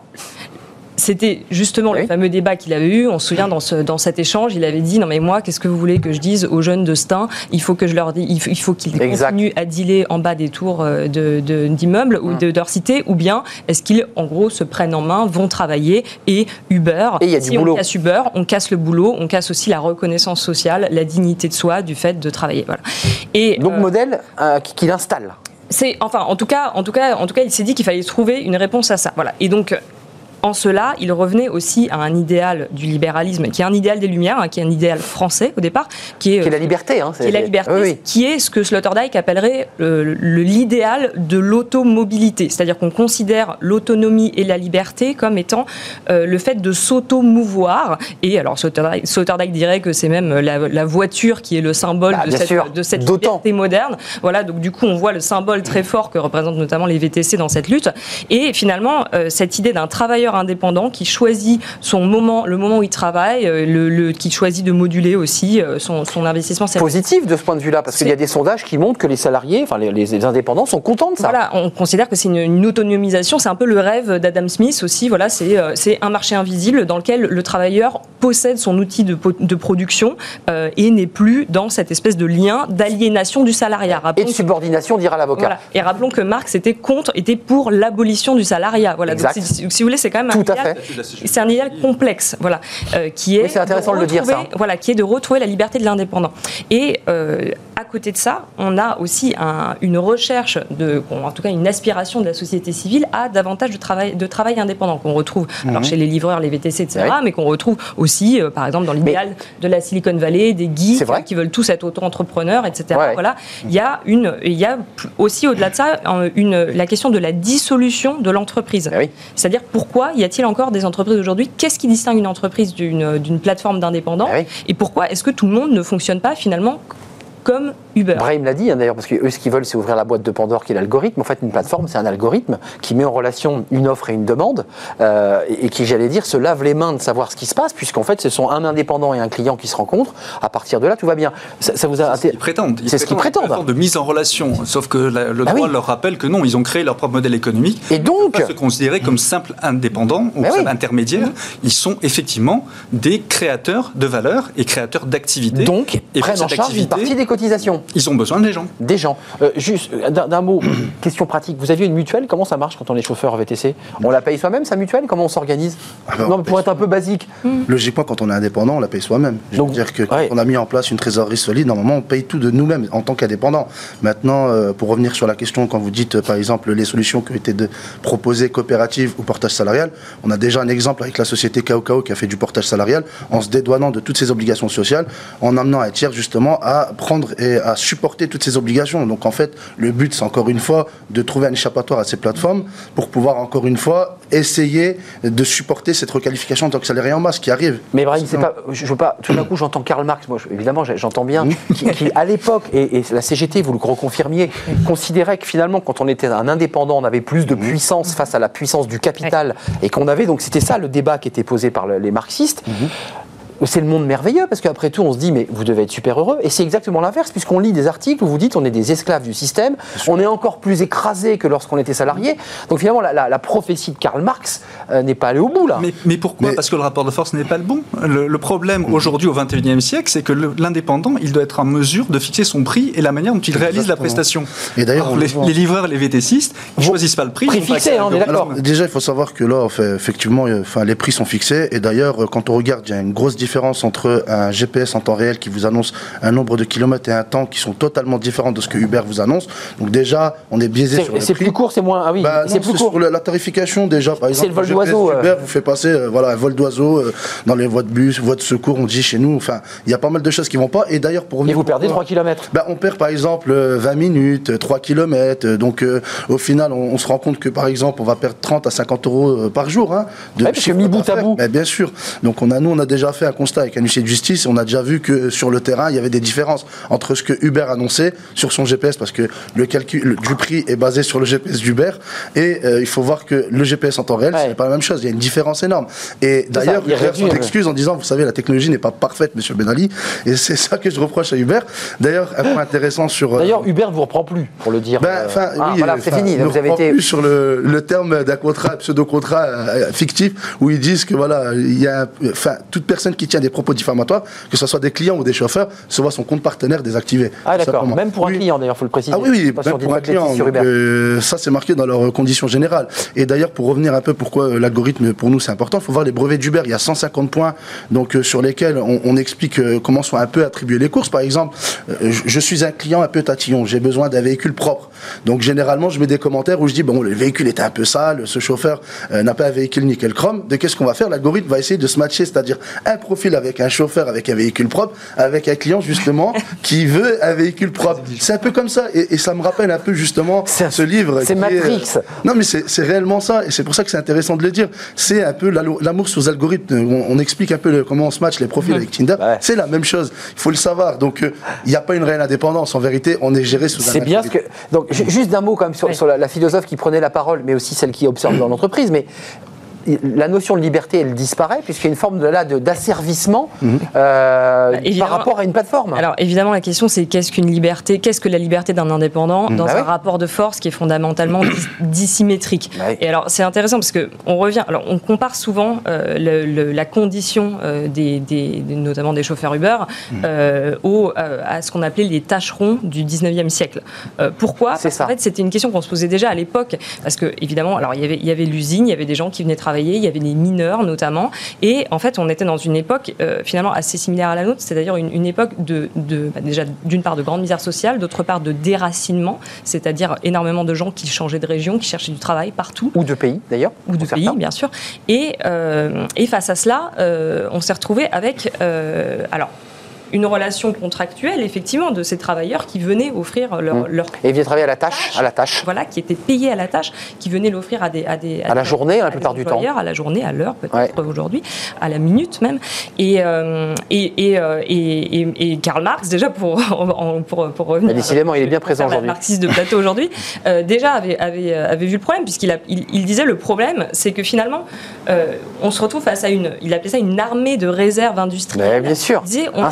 c'était justement Oui. le fameux débat qu'il avait eu. On se souvient dans, ce, dans cet échange, il avait dit non mais moi, qu'est-ce que vous voulez que je dise aux jeunes de Stein? Il faut que je leur il faut, il faut qu'ils continuent à dealer en bas des tours euh, de- de- d'immeubles ou Hum. de, de leur cité, ou bien est-ce qu'ils en gros se prennent en main, vont travailler et Uber. Et il y a du boulot. on casse Uber, on casse le boulot, on casse aussi la reconnaissance sociale, la dignité de soi du fait de travailler. Voilà. Et Donc euh, modèle euh, qui- qu'il installe. c'est enfin en tout cas en tout cas en tout cas il s'est dit qu'il fallait trouver une réponse à ça voilà et donc en cela, il revenait aussi à un idéal du libéralisme, qui est un idéal des Lumières, hein, qui est un idéal français au départ, qui est, Qui est la liberté. Hein, qui est la liberté, Oui, oui. qui est ce que Sloterdijk appellerait euh, le- l'idéal de l'automobilité. C'est-à-dire qu'on considère l'autonomie et la liberté comme étant euh, le fait de s'auto-mouvoir. Et alors Sloterdijk, Sloterdijk dirait que c'est même la, la voiture qui est le symbole Bah, de cette, de cette liberté moderne. Voilà, donc du coup, on voit le symbole très fort que représentent notamment les VTC dans cette lutte. Et finalement, euh, cette idée d'un travailleur indépendant qui choisit son moment, le moment où il travaille, euh, le, le- qui choisit de moduler aussi euh, son, son investissement. C'est- Positif de ce point de vue-là, parce qu'il y a des sondages qui montrent que les salariés, enfin les, les indépendants, sont contents de ça. Voilà, on considère que c'est une, une autonomisation, c'est un peu le rêve d'Adam Smith aussi. Voilà, c'est euh, c'est un marché invisible dans lequel le travailleur possède son outil de, de production euh, et n'est plus dans cette espèce de lien d'aliénation du salariat. Et de subordination, dira l'avocat. Voilà. Et rappelons que Marx était contre, était pour l'abolition du salariat. Voilà. Donc, si vous voulez, c'est quand même Tout un à idéal- fait. C'est un idéal complexe, voilà, euh, qui est. Oui, intéressant de le dire, retrouver- ça. Voilà, qui est de retrouver la liberté de l'indépendant. Et euh, à côté de ça, on a aussi un- une recherche de, en tout cas, une aspiration de la société civile à davantage de travail, de travail indépendant qu'on retrouve alors chez les livreurs, les VTC, etc., Mhm. Mais qu'on retrouve aussi, euh, par exemple, dans l'idéal de la Silicon Valley, des geeks vrai. qui veulent tous être auto-entrepreneurs, etc. Ouais. Voilà, il y a une, il y a p- aussi au-delà de ça une, la question de la dissolution de l'entreprise. Eh oui. C'est-à-dire pourquoi y a-t-il encore des entreprises aujourd'hui? Qu'est-ce qui distingue une entreprise d'une d'une plateforme d'indépendants oui. Et pourquoi est-ce que tout le monde ne fonctionne pas finalement comme Uber. Brahim l'a dit hein, d'ailleurs, parce que eux, ce qu'ils veulent, c'est ouvrir la boîte de Pandore qui est l'algorithme. En fait, une plateforme, c'est un algorithme qui met en relation une offre et une demande euh, et, qui, j'allais dire, se lave les mains de savoir ce qui se passe, puisqu'en fait, ce sont un indépendant et un client qui se rencontrent. À partir de là, tout va bien. Ça, ça vous a Ils prétendent. Ils C'est ce qu'ils prétendent une prétendent. de mise en relation. Sauf que la- le Bah droit oui. leur rappelle que non, ils ont créé leur propre modèle économique. Et donc, Ils ne peuvent pas se considérer comme simples indépendants ou Bah oui. simples intermédiaires. Ils sont effectivement des créateurs de valeur et créateurs d'activités. donc, et prennent en charge une partie des Ils ont besoin des gens. des gens. Euh, juste euh, d'un mot, question pratique. Vous aviez une mutuelle Comment ça marche quand on est chauffeur VTC On la paye soi-même, sa mutuelle? Comment on s'organise? Ah ben, on Non, mais pour être un peu basique. Logiquement, quand on est indépendant, on la paye soi-même. Je Donc, veux dire que quand ouais. on a mis en place une trésorerie solide, normalement, on paye tout de nous-mêmes en tant qu'indépendant. Maintenant, euh, pour revenir sur la question, quand vous dites, euh, par exemple, les solutions qui ont été de proposer coopératives ou portage salarial, on a déjà un exemple avec la société KOKO qui a fait du portage salarial en se dédouanant de toutes ses obligations sociales, en amenant un tiers justement à prendre et à supporter toutes ces obligations. Donc en fait, le but, c'est encore une fois de trouver un échappatoire à ces plateformes pour pouvoir encore une fois essayer de supporter cette requalification en tant que salarié en masse qui arrive. Mais Brahim, c'est pas, je veux pas. Tout d'un coup, j'entends Karl Marx. Moi, je- évidemment, j'entends bien. Qui, qui, à l'époque, et, et la CGT, vous le reconfirmiez, considérait que finalement, quand on était un indépendant, on avait plus de puissance face à la puissance du capital, et qu'on avait. Donc, c'était ça le débat qui était posé par le- les marxistes. C'est le monde merveilleux parce qu'après tout, on se dit, mais vous devez être super heureux. Et c'est exactement l'inverse, puisqu'on lit des articles où vous dites, on est des esclaves du système, on est encore plus écrasé que lorsqu'on était salarié. Donc finalement, la, la- la prophétie de Karl Marx euh, n'est pas allée au bout là. Mais, mais pourquoi? Mais- Parce que le rapport de force n'est pas le bon. Le, le problème aujourd'hui au XXIe siècle, c'est que l'indépendant, il doit être en mesure de fixer son prix et la manière dont il réalise la prestation. Et d'ailleurs, les, livreurs, les VT6, ils choisissent pas le prix. Prix fixé, hein, on est l'algorithme. d'accord. Déjà, il faut savoir que là, fait, effectivement, euh, enfin, les prix sont fixés. Et d'ailleurs, euh, quand on regarde, il y a une grosse différence entre un GPS en temps réel qui vous annonce un nombre de kilomètres et un temps qui sont totalement différents de ce que Uber vous annonce. Donc déjà, on est biaisé sur le c'est plus court, c'est moins. Ah oui, Bah, c'est plus court. sur la tarification déjà. Par exemple, le vol d'oiseau, Uber vous fait passer euh, voilà, un vol d'oiseau euh, dans les voies de bus, voies de secours, on dit chez nous. Enfin, il y a pas mal de choses qui vont pas. Et d'ailleurs, pour Et vous perdez pourquoi- 3 km. bah, on perd par exemple euh, 20 minutes, euh, 3 km. Donc euh, au final, on, on se rend compte que par exemple, on va perdre 30 à 50 euros par jour. Hein, de Ouais, parce que chiffre mis bout à bout. Bah, bien sûr. Donc on a, nous, on a déjà fait un constat avec un huissier de justice. On a déjà vu que sur le terrain, il y avait des différences entre ce que Uber annonçait sur son GPS, parce que le calcul du prix est basé sur le GPS d'Uber. Et euh, il faut voir que le GPS en temps réel, Ouais. c'est pas la même chose. Il y a une différence énorme. Et d'ailleurs, il Uber s'en excuse en disant, vous savez, la technologie n'est pas parfaite, Monsieur Ben Ali. Et c'est ça que je reproche à Uber. D'ailleurs, un point intéressant sur. euh, D'ailleurs, Uber ne vous reprend plus, pour le dire. ben, Euh, enfin, ah, oui, voilà, euh, c'est fini. Vous avez été. plus sur le, le terme d'un contrat, pseudo-contrat euh, fictif, où ils disent que voilà, il y a, enfin, toute personne qui tient des propos diffamatoires, que ce soit des clients ou des chauffeurs, se voit son compte partenaire désactivé. Ah, d'accord. Même pour un Oui. client, d'ailleurs, il faut le préciser. Ah oui, oui, même pour un client. sur euh, ça, c'est marqué dans leurs conditions générales. Et d'ailleurs, pour revenir un peu pourquoi euh, l'algorithme, pour nous, c'est important, il faut voir les brevets d'Uber. Il y a 150 points donc, euh, sur lesquels on, on explique euh, comment sont un peu attribuées les courses. Par exemple, je, je suis un client un peu tatillon, j'ai besoin d'un véhicule propre. Donc, généralement, je mets des commentaires où je dis, bon, le véhicule était un peu sale, ce chauffeur n'a pas un véhicule nickel chrome. De qu'est-ce qu'on va faire? L'algorithme va essayer de se matcher, c'est-à-dire un profil avec un chauffeur avec un véhicule propre, avec un client, justement, qui veut un véhicule propre. C'est un peu comme ça. Et, et ça me rappelle un peu, justement, un- ce livre. c'est est, Matrix. euh, non, mais c'est réellement ça, et c'est pour ça que c'est intéressant de le dire. C'est un peu l'amour sur les algorithmes. On, on explique un peu le- comment on se match les profils avec Tinder. Ouais. C'est la même chose. Il faut le savoir. Donc, euh, il n'y a pas une réelle indépendance. En vérité, on est géré sous un C'est bien ce que. Donc, ju- juste d'un mot quand même sur, Oui. sur la, la philosophe qui prenait la parole, mais aussi celle qui observe dans l'entreprise. Mais la notion de liberté, elle disparaît, puisqu'il y a une forme de, là, de- d'asservissement Mhm. euh, par évidemment. rapport à une plateforme. Alors évidemment, la question c'est qu'est-ce qu'une liberté Qu'est-ce que la liberté d'un indépendant dans Bah un oui. rapport de force qui est fondamentalement dis- dissymétrique Bah oui. Et alors c'est intéressant parce que on revient. Alors on compare souvent euh, le- le- la condition euh, des, des- des- notamment des chauffeurs Uber euh, au, euh, à ce qu'on appelait les tâcherons du 19e siècle. Euh, pourquoi? C'est Parce ça. qu'en fait c'était une question qu'on se posait déjà à l'époque parce que évidemment, alors il y avait il y avait l'usine, il y avait des gens qui venaient travailler, il y avait des mineurs notamment, et en fait on était dans une époque euh, finalement assez similaire à la nôtre, c'est-à-dire une, une époque de, de bah, déjà d'une part de grande misère sociale, d'autre part de déracinement, c'est-à-dire énormément de gens qui changeaient de région, qui cherchaient du travail partout Ou de pays, d'ailleurs. ou de pays, certains. bien sûr. Et, euh, et face à cela, euh, on s'est retrouvé avec, alors, une relation contractuelle, effectivement, de ces travailleurs qui venaient offrir leur. Mmh. leur Et ils viennent travailler à la tâche, à la tâche. Voilà, qui étaient payés à la tâche, qui venaient l'offrir à des. À, des, À la des- journée, hein, la des plupart du temps. À la journée, à l'heure, peut-être Ouais. aujourd'hui, à la minute même. Et, euh, et, et, euh, et, et- et Karl Marx, déjà, pour, pour, pour revenir. Mais décidément, il est bien présent aujourd'hui. marxiste de plateau aujourd'hui, euh, déjà avait, avait, avait vu le problème, puisqu'il il, il disait le problème, c'est que finalement, euh, on se retrouve face à une. Il appelait ça une armée de réserves industrielles. Mais bien sûr, Il disait, on un a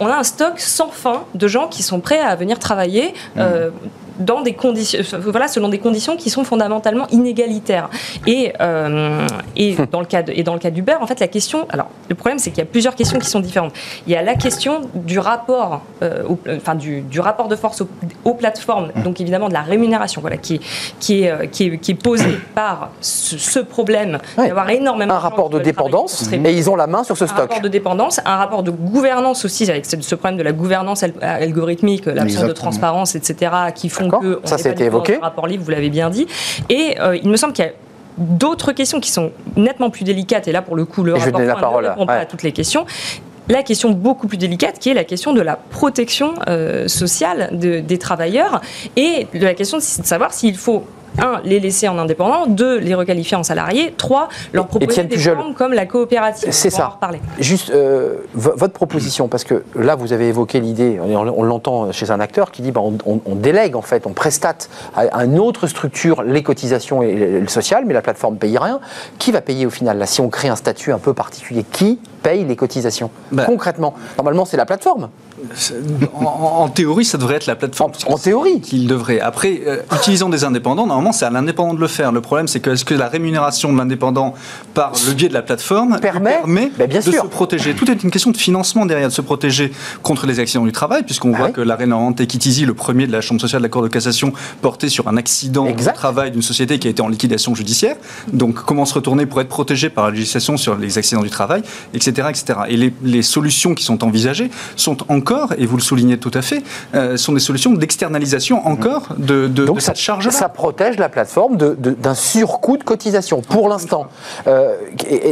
on a un stock sans fin de gens qui sont prêts à venir travailler. euh, dans des conditions, voilà, selon des conditions qui sont fondamentalement inégalitaires. Et, euh, et, dans le cas de- et dans le cas d'Uber, en fait, la question. Alors, le problème, c'est qu'il y a plusieurs questions qui sont différentes. Il y a la question du rapport, euh, au- enfin, du, du rapport de force aux, aux plateformes, donc évidemment de la rémunération, voilà, qui est, qui est, euh, qui est, qui est posée par ce, ce problème Ouais. d'avoir énormément Un rapport de dépendance et ils ont la main sur ce un stock. rapport de dépendance, un rapport de gouvernance aussi, avec ce ce problème de la gouvernance al- algorithmique, l'absence de transparence, etc., qui font D'accord. que on Ça, dans évoqué. un rapport libre, vous l'avez bien dit. Et euh, il me semble qu'il y a d'autres questions qui sont nettement plus délicates, et là, pour le coup, le Et rapport la parole, ne répond pas ouais. à toutes les questions. La question beaucoup plus délicate, qui est la question de la protection euh, sociale de- des travailleurs, et de la question de savoir s'il faut un, les laisser en indépendant, deux, les requalifier en salariés, trois, leur proposer des Pujol. formes comme la coopérative. C'est en ça. reparler. Juste euh, vo- votre proposition, parce que là vous avez évoqué l'idée, on, on l'entend chez un acteur qui dit bah, on, on- on délègue en fait, on prestate à, une autre structure les cotisations et le, social, mais la plateforme paye rien. Qui va payer au final là Si on crée un statut un peu particulier, qui paye les cotisations? Bah. Concrètement, normalement c'est la plateforme. En, théorie, ça devrait être la plateforme. En- en théorie. Qu'il devrait. Après, euh, utilisant des indépendants, normalement, c'est à l'indépendant de le faire. Le problème, c'est que est-ce que la rémunération de l'indépendant par le biais de la plateforme Permet Ben, bien de sûr. se protéger Tout est une question de financement derrière, de se protéger contre les accidents du travail, puisqu'on voit ouais. que l'arrêt Normandy Equitizy, le premier de la Chambre sociale de la Cour de cassation, portait sur un accident Exact. de travail d'une société qui a été en liquidation judiciaire. Donc, comment se retourner pour être protégé par la législation sur les accidents du travail, etc. etc. Et les, les solutions qui sont envisagées sont encore, et vous le soulignez tout à fait, euh, sont des solutions d'externalisation encore de, de, Donc de ça, cette charge-là. ça protège la plateforme d'un surcoût de cotisation pour l'instant. Euh,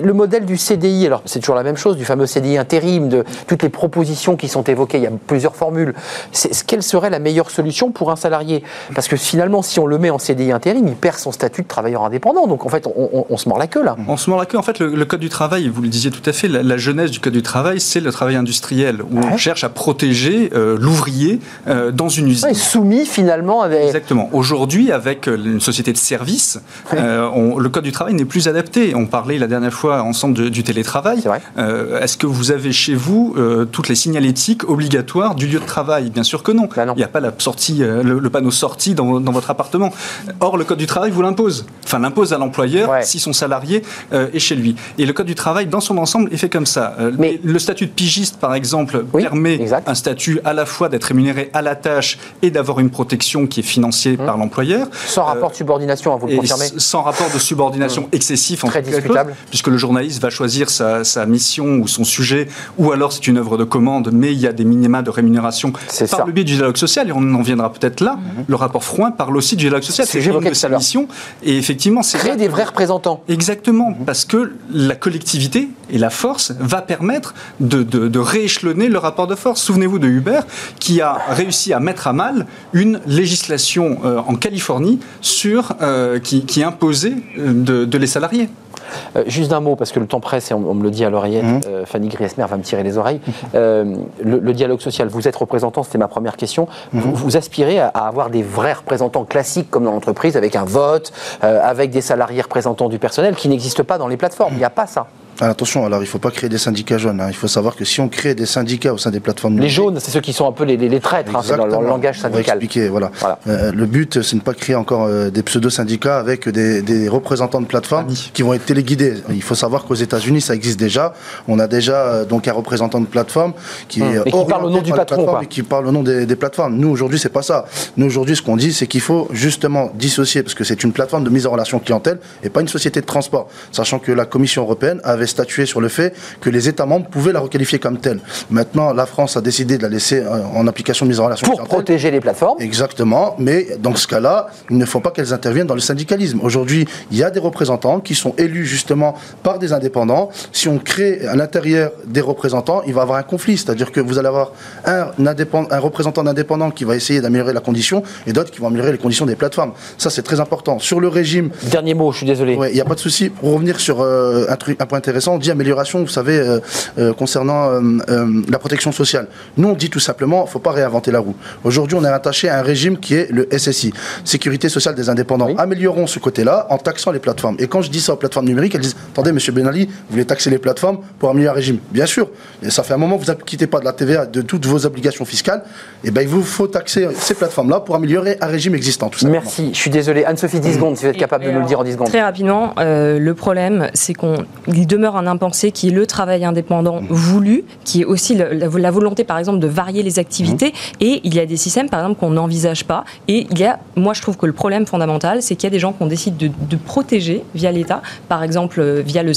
le modèle du CDI, alors c'est toujours la même chose, du fameux CDI intérim, de toutes les propositions qui sont évoquées, il y a plusieurs formules. Quelle serait la meilleure solution pour un salarié? Parce que finalement, si on le met en CDI intérim, il perd son statut de travailleur indépendant. Donc en fait, on, on- on se mord la queue là. On se mord la queue. En fait, le, le Code du travail, vous le disiez tout à fait, la, la jeunesse du Code du travail, c'est le travail industriel, où on cherche à protéger euh, l'ouvrier euh, dans une usine. Ouais, soumis finalement des- Exactement. Aujourd'hui, avec euh, une société de services, euh, on- le code du travail n'est plus adapté. On parlait la dernière fois ensemble de- du télétravail. Est-ce que vous avez chez vous toutes les signalétiques obligatoires du lieu de travail? Bien sûr que non. Bah non. Il n'y a pas la sortie, le, le panneau sortie dans, dans votre appartement. Or, le code du travail vous l'impose. Enfin, l'impose à l'employeur Ouais. si son salarié est chez lui. Et le code du travail, dans son ensemble, est fait comme ça. Mais- le statut de pigiste, par exemple, Oui, permet exact. Un statut à la fois d'être rémunéré à la tâche et d'avoir une protection qui est financée par l'employeur. sans rapport Euh, de subordination, hein, vous le confirmez s- sans rapport de subordination excessif en Très discutable. chose, puisque le journaliste va choisir sa, sa mission ou son sujet, ou alors c'est une œuvre de commande, mais il y a des minima de rémunération par ça. le biais du dialogue social, et on en viendra peut-être là. Le rapport Frouin parle aussi du dialogue social, C'est une de à l'heure. missions, et effectivement, c'est Créer des vrais représentants. Exactement, parce que la collectivité et la force va permettre de, de- de rééchelonner le rapport de force. Souvenez-vous de Uber qui a réussi à mettre à mal une législation euh, en Californie sur, euh, qui, qui imposait euh, de, de les salariés. Euh, juste d'un mot, parce que le temps presse et on, on me le dit à l'oreillette, Mhm. euh, Fanny Griesmer va me tirer les oreilles. Euh, le, le dialogue social, vous êtes représentant, c'était ma première question. Vous, vous aspirez à, à avoir des vrais représentants classiques comme dans l'entreprise, avec un vote, avec des salariés représentants du personnel qui n'existent pas dans les plateformes. Il n'y a pas ça. Ah, attention, alors il ne faut pas créer des syndicats jaunes. hein. Il faut savoir que si on crée des syndicats au sein des plateformes Les jaunes, c'est ceux qui sont un peu les, les- les traîtres, hein, c'est dans le langage On va syndical. expliquer, voilà. Voilà. Euh, le but, c'est de ne pas créer encore euh, des pseudo-syndicats avec des, des représentants de plateformes Amis. qui vont être téléguidés. Il faut savoir qu'aux États-Unis, ça existe déjà. On a déjà euh, donc un représentant de plateforme qui Hum, est et qui parle au nom du patron, quoi. et qui parle au nom des, des plateformes. Nous, aujourd'hui, c'est pas ça. Nous, aujourd'hui, ce qu'on dit, c'est qu'il faut justement dissocier, parce que c'est une plateforme de mise en relation clientèle et pas une société de transport. Sachant que la Commission européenne avait avait statué sur le fait que les États membres pouvaient la requalifier comme telle. Maintenant, la France a décidé de la laisser euh, en application de mise en relation Pour protéger les plateformes Exactement, mais dans ce cas-là, il ne faut pas qu'elles interviennent dans le syndicalisme. Aujourd'hui, il y a des représentants qui sont élus justement par des indépendants. Si on crée à l'intérieur des représentants, il va y avoir un conflit, c'est-à-dire que vous allez avoir un, un représentant d'indépendant qui va essayer d'améliorer la condition et d'autres qui vont améliorer les conditions des plateformes. Ça, c'est très important. Sur le régime. Dernier mot, je suis désolé. Il n'y a pas de souci. Pour revenir sur euh, un, truc, un point intéressant, on dit amélioration, vous savez, euh, euh, concernant la protection sociale. Nous, on dit tout simplement, il ne faut pas réinventer la roue. Aujourd'hui, on est attaché à un régime qui est le SSI, Sécurité sociale des indépendants. Améliorons ce côté-là en taxant les plateformes. Et quand je dis ça aux plateformes numériques, elles disent Attendez, monsieur Benali, vous voulez taxer les plateformes pour améliorer un régime Bien sûr. Et ça fait un moment que vous ne quittez pas de la TVA, de toutes vos obligations fiscales. Et eh bien, il vous faut taxer ces plateformes-là pour améliorer un régime existant. Tout Merci. Je suis désolé. Anne-Sophie, 10 secondes, si vous êtes capable de nous le dire en 10 secondes. Très rapidement, euh, le problème, c'est qu'il demeure un impensé qui est le travail indépendant voulu, qui est aussi la, volonté, par exemple, de varier les activités. Mmh. Et il y a des systèmes, par exemple, qu'on n'envisage pas. Et il y a, moi, je trouve que le problème fondamental, c'est qu'il y a des gens qu'on décide de, de, protéger via l'État, par exemple, euh, via le,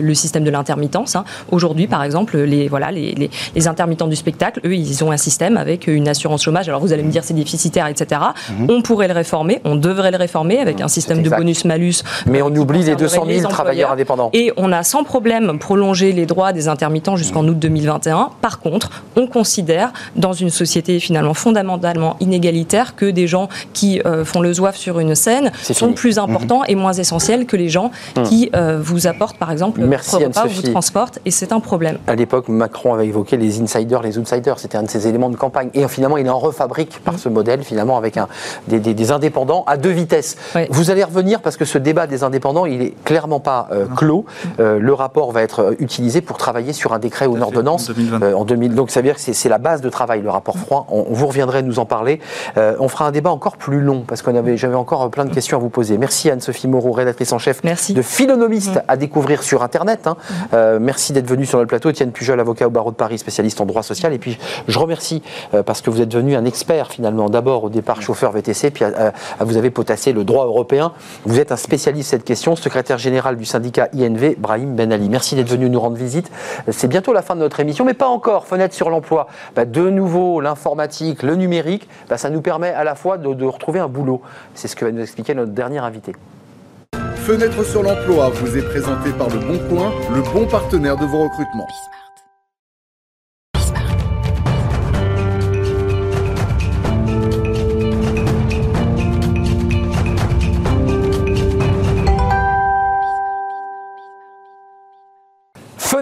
le, système de l'intermittence. Hein. Aujourd'hui, par exemple, les, voilà, les, les, intermittents du spectacle, eux, ils ont un système avec une assurance chômage. Alors, vous allez me dire, c'est déficitaire, etc. Mmh. On pourrait le réformer, on devrait le réformer avec un système de bonus-malus. Mais on oublie les 200 000 travailleurs indépendants. Et on a sans problème prolongé les droits des intermittents jusqu'en août 2021. Par contre, on considère dans une société finalement fondamentalement inégalitaire que des gens qui euh, font le zouave sur une scène sont plus importants et moins essentiels que les gens mhm. qui euh, vous apportent par exemple Merci votre repas, vous transportent et c'est un problème. À l'époque, Macron avait évoqué les insiders, les outsiders, c'était un de ses éléments de campagne. Et finalement, il en refabrique par ce modèle, finalement, avec un, des, indépendants à deux vitesses. Vous allez revenir parce que ce débat des indépendants, il est clairement pas euh, clos. le rapport va être utilisé pour travailler sur un décret ou une ordonnance en 2000. Donc ça veut dire que c'est la base de travail, le rapport froid. On, vous reviendrez nous en parler. on fera un débat encore plus long parce qu'on avait, j'avais encore plein de questions à vous poser. Merci Anne-Sophie Moreau, rédactrice en chef de Philonomiste mm. à découvrir sur Internet. Hein. Mm. Euh, merci d'être venu sur le plateau. Étienne Pujol, avocat au barreau de Paris, spécialiste en droit social. Et puis je remercie euh, parce que vous êtes devenu un expert finalement. D'abord au départ chauffeur VTC, puis vous avez potassé le droit européen. Vous êtes un spécialiste de cette question, secrétaire général du syndicat INV, Brahim Ben Ali. Merci d'être venu nous rendre visite. C'est bientôt la fin de notre émission, mais pas encore. Fenêtre sur l'emploi. Bah, de nouveau, l'informatique, le numérique, bah, ça nous permet à la fois de, de retrouver un boulot. C'est ce que va nous expliquer notre dernier invité. Fenêtre sur l'emploi vous est présenté par Le Bon Coin, le bon partenaire de vos recrutements.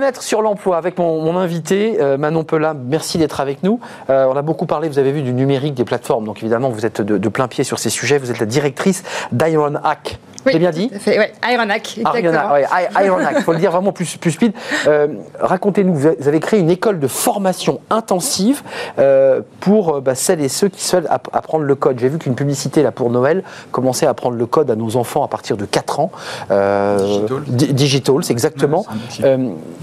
Fenêtre sur l'emploi avec mon, invité euh, Manon Pelin. Merci d'être avec nous. Euh, on a beaucoup parlé, vous avez vu, du numérique, des plateformes. Donc évidemment, vous êtes de, de plein pied sur ces sujets. Vous êtes la directrice d'Iron Hack. Oui, J'ai bien dit Oui, Ironac, exactement. Ironac, il faut le dire vraiment plus, plus speed. Euh, racontez-nous, vous avez créé une école de formation intensive euh, pour euh, bah, celles et ceux qui souhaitent apprendre le code. J'ai vu qu'une publicité là pour Noël commençait à apprendre le code à nos enfants à partir de 4 ans. Digital. Digital, c'est exactement.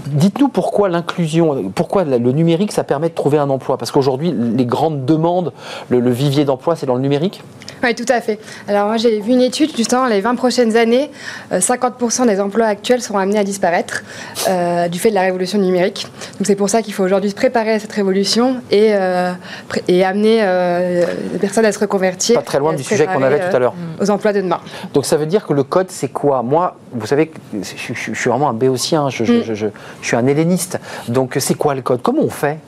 Dites-nous pourquoi l'inclusion, pourquoi le numérique, ça permet de trouver un emploi? Parce qu'aujourd'hui, les grandes demandes, le, le vivier d'emploi, c'est dans le numérique? Oui, tout à fait. Alors moi j'ai vu une étude, justement, les 20 prochaines années, 50% euh, des emplois actuels seront amenés à disparaître euh, du fait de la révolution numérique. Donc c'est pour ça qu'il faut aujourd'hui se préparer à cette révolution et, euh, et amener les personnes à se reconvertir. Pas très loin du sujet qu'on avait tout à l'heure. Aux emplois de demain. Donc ça veut dire que le code c'est quoi? Moi, vous savez, je, je, suis vraiment un béotien, je, mm. je suis un helléniste. Donc c'est quoi le code? Comment on fait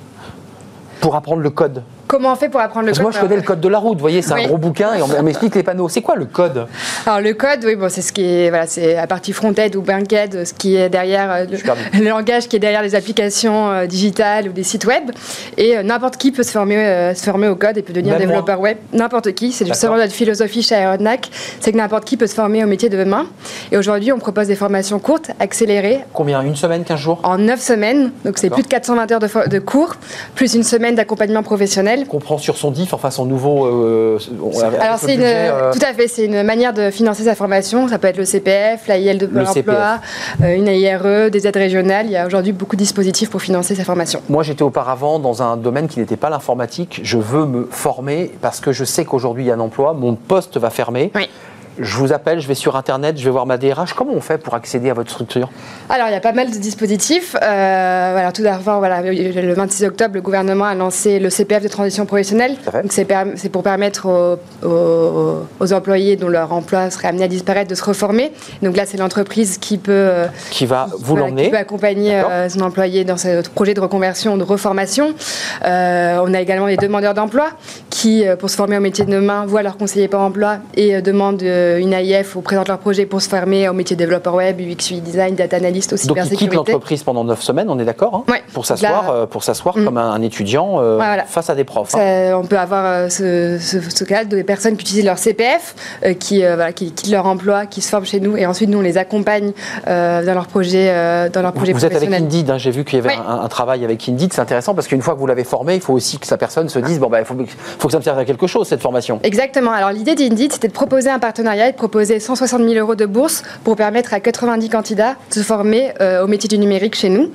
pour apprendre le code? Comment on fait pour apprendre le code Moi, je connais le code de la route. Vous voyez, c'est un gros bouquin et on, m'explique les panneaux. C'est quoi le code? Alors, le code, oui, bon, c'est ce qui est, voilà, c'est la partie front-end ou back-end, ce qui est derrière euh, le, langage qui est derrière les applications euh, digitales ou des sites web. Et euh, n'importe qui peut se former, se former au code et peut devenir développeur web. N'importe qui. C'est justement notre philosophie chez Aeronac, c'est que n'importe qui peut se former au métier de demain. Et aujourd'hui, on propose des formations courtes, accélérées. Combien? Une semaine, 15 jours? En 9 semaines. Donc, c'est plus de 420 heures de, de cours, plus une semaine d'accompagnement professionnel. On comprend sur son enfin son nouveau. Euh, Alors c'est euh, tout à fait, c'est une manière de financer sa formation. Ça peut être le CPF, l'AIL de l'emploi, euh, une AIRE, des aides régionales. Il y a aujourd'hui beaucoup de dispositifs pour financer sa formation. Moi, j'étais auparavant dans un domaine qui n'était pas l'informatique. Je veux me former parce que je sais qu'aujourd'hui il y a un emploi, mon poste va fermer. Oui je vous appelle, je vais sur Internet, je vais voir ma DRH. Comment on fait pour accéder à votre structure? Alors, il y a pas mal de dispositifs. Euh, tout d'abord, voilà, le 26 octobre, le gouvernement a lancé le CPF de transition professionnelle. C'est, pour permettre aux, employés dont leur emploi serait amené à disparaître de se reformer. Donc là, c'est l'entreprise qui peut... Euh, qui va vous l'emmener. Qui peut accompagner euh, son employé dans ce projet de reconversion, de reformation. on a également les demandeurs d'emploi qui, pour se former au métier de demain, voient leur conseiller par emploi et demandent une AIF ou présentent leur projet pour se former au métier de développeur web, UX, UI design, data analyst, aussi Donc ils quittent l'entreprise pendant 9 semaines, on est d'accord hein Pour s'asseoir, euh, pour s'asseoir mm. comme un, étudiant euh, face à des profs. Hein. on peut avoir euh, ce, ce, cas des personnes qui utilisent leur CPF, qui, voilà, qui quittent leur emploi, qui se forment chez nous et ensuite nous on les accompagne dans leur projet, dans leur projet Vous êtes avec Indeed, hein, j'ai vu qu'il y avait un, travail avec Indeed, c'est intéressant parce qu'une fois que vous l'avez formé, il faut aussi que sa personne se dise bon bah il faut, faut que ça me serve à quelque chose cette formation. Exactement. Alors l'idée d'Indeed c'était de proposer un partenariat et de proposer 160 000 euros de bourse pour permettre à 90 candidats de se former euh, au métier du numérique chez nous.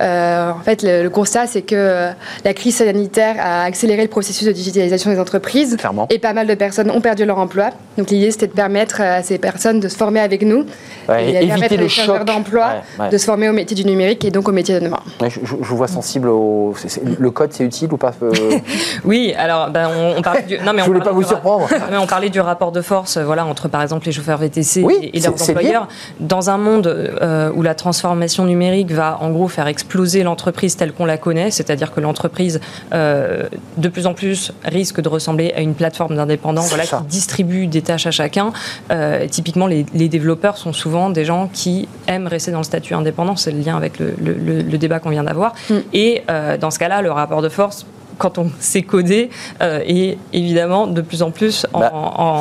Euh, en fait, le, constat, c'est que euh, la crise sanitaire a accéléré le processus de digitalisation des entreprises. Et pas mal de personnes ont perdu leur emploi. Donc l'idée, c'était de permettre à ces personnes de se former avec nous. et, et éviter le choc d'emploi de se former au métier du numérique et donc au métier de demain. je, vous vois sensible au... Le code, c'est utile ou pas Oui, alors ben, on, parlait du... Non, mais je voulais pas vous surprendre. On parlait du rapport de force voilà, entre par exemple les chauffeurs VTC et, leurs employeurs. Dans un monde euh, où la transformation numérique va en gros faire exploser l'entreprise telle qu'on la connaît, c'est-à-dire que l'entreprise euh, de plus en plus risque de ressembler à une plateforme d'indépendants voilà, qui distribue des tâches à chacun. Euh, typiquement, les, développeurs sont souvent des gens qui aiment rester dans le statut indépendant, c'est le lien avec le, débat qu'on vient d'avoir. Mm. Et dans ce cas-là, le rapport de force quand on sait coder euh, et évidemment de plus en plus en, bah,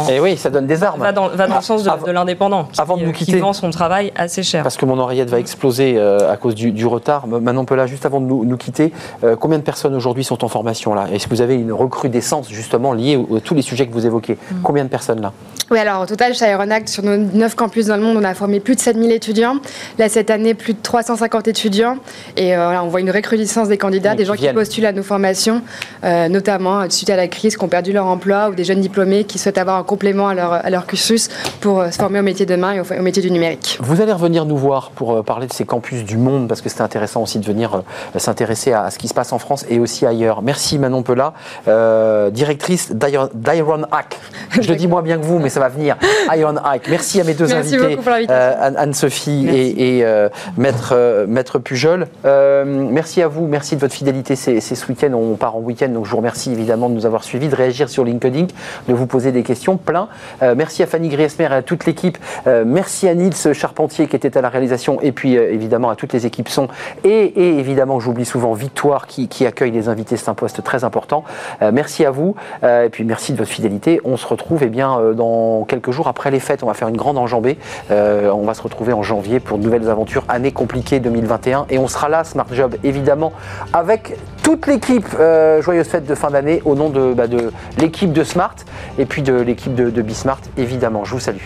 et oui, ça donne des armes. Va dans, va dans le sens de, l'indépendant. Avant de nous quitter, qui vend son travail assez cher. Parce que mon oreillette va exploser euh, à cause du, retard. Maintenant, peut là, juste avant de nous, quitter, euh, combien de personnes aujourd'hui sont en formation là? Est-ce que vous avez une recrudescence justement liée à tous les sujets que vous évoquez? Mm. Combien de personnes là? Oui, alors au total, chez Aeronact, sur nos 9 campus dans le monde, on a formé plus de 7000 étudiants. Là, cette année, plus de 350 étudiants. Et voilà, on voit une recrudescence des candidats, des gens qui postulent à nos formations. Euh, notamment suite à la crise, qui ont perdu leur emploi ou des jeunes diplômés qui souhaitent avoir un complément à leur, à leur cursus pour euh, se former au métier de demain et au, métier du numérique. Vous allez revenir nous voir pour euh, parler de ces campus du monde parce que c'est intéressant aussi de venir s'intéresser à, ce qui se passe en France et aussi ailleurs. Merci Manon Pella, directrice d'Iron Hack. Je le dis moins bien que vous, mais ça va venir. Iron Hack. Merci à mes deux invités, Anne-Sophie et, Maître, Maître Pujol. merci à vous, merci de votre fidélité. C'est ce week-end, on part en week-end donc je vous remercie évidemment de nous avoir suivis, de réagir sur LinkedIn, de vous poser des questions plein. Euh, merci à Fanny Griesmer et à toute l'équipe. Euh, merci à Nils Charpentier qui était à la réalisation et puis euh, évidemment à toutes les équipes son. Et, évidemment, j'oublie souvent Victoire qui, accueille les invités. C'est un poste très important. merci à vous et puis merci de votre fidélité. On se retrouve eh bien, dans quelques jours après les fêtes. On va faire une grande enjambée. on va se retrouver en janvier pour de nouvelles aventures. Année compliquée 2021. Et on sera là, Smart Job, évidemment, avec toute l'équipe. Joyeuse fête de fin d'année au nom de, bah, de l'équipe de Smart et puis de l'équipe de, de Bismart, évidemment. Je vous salue.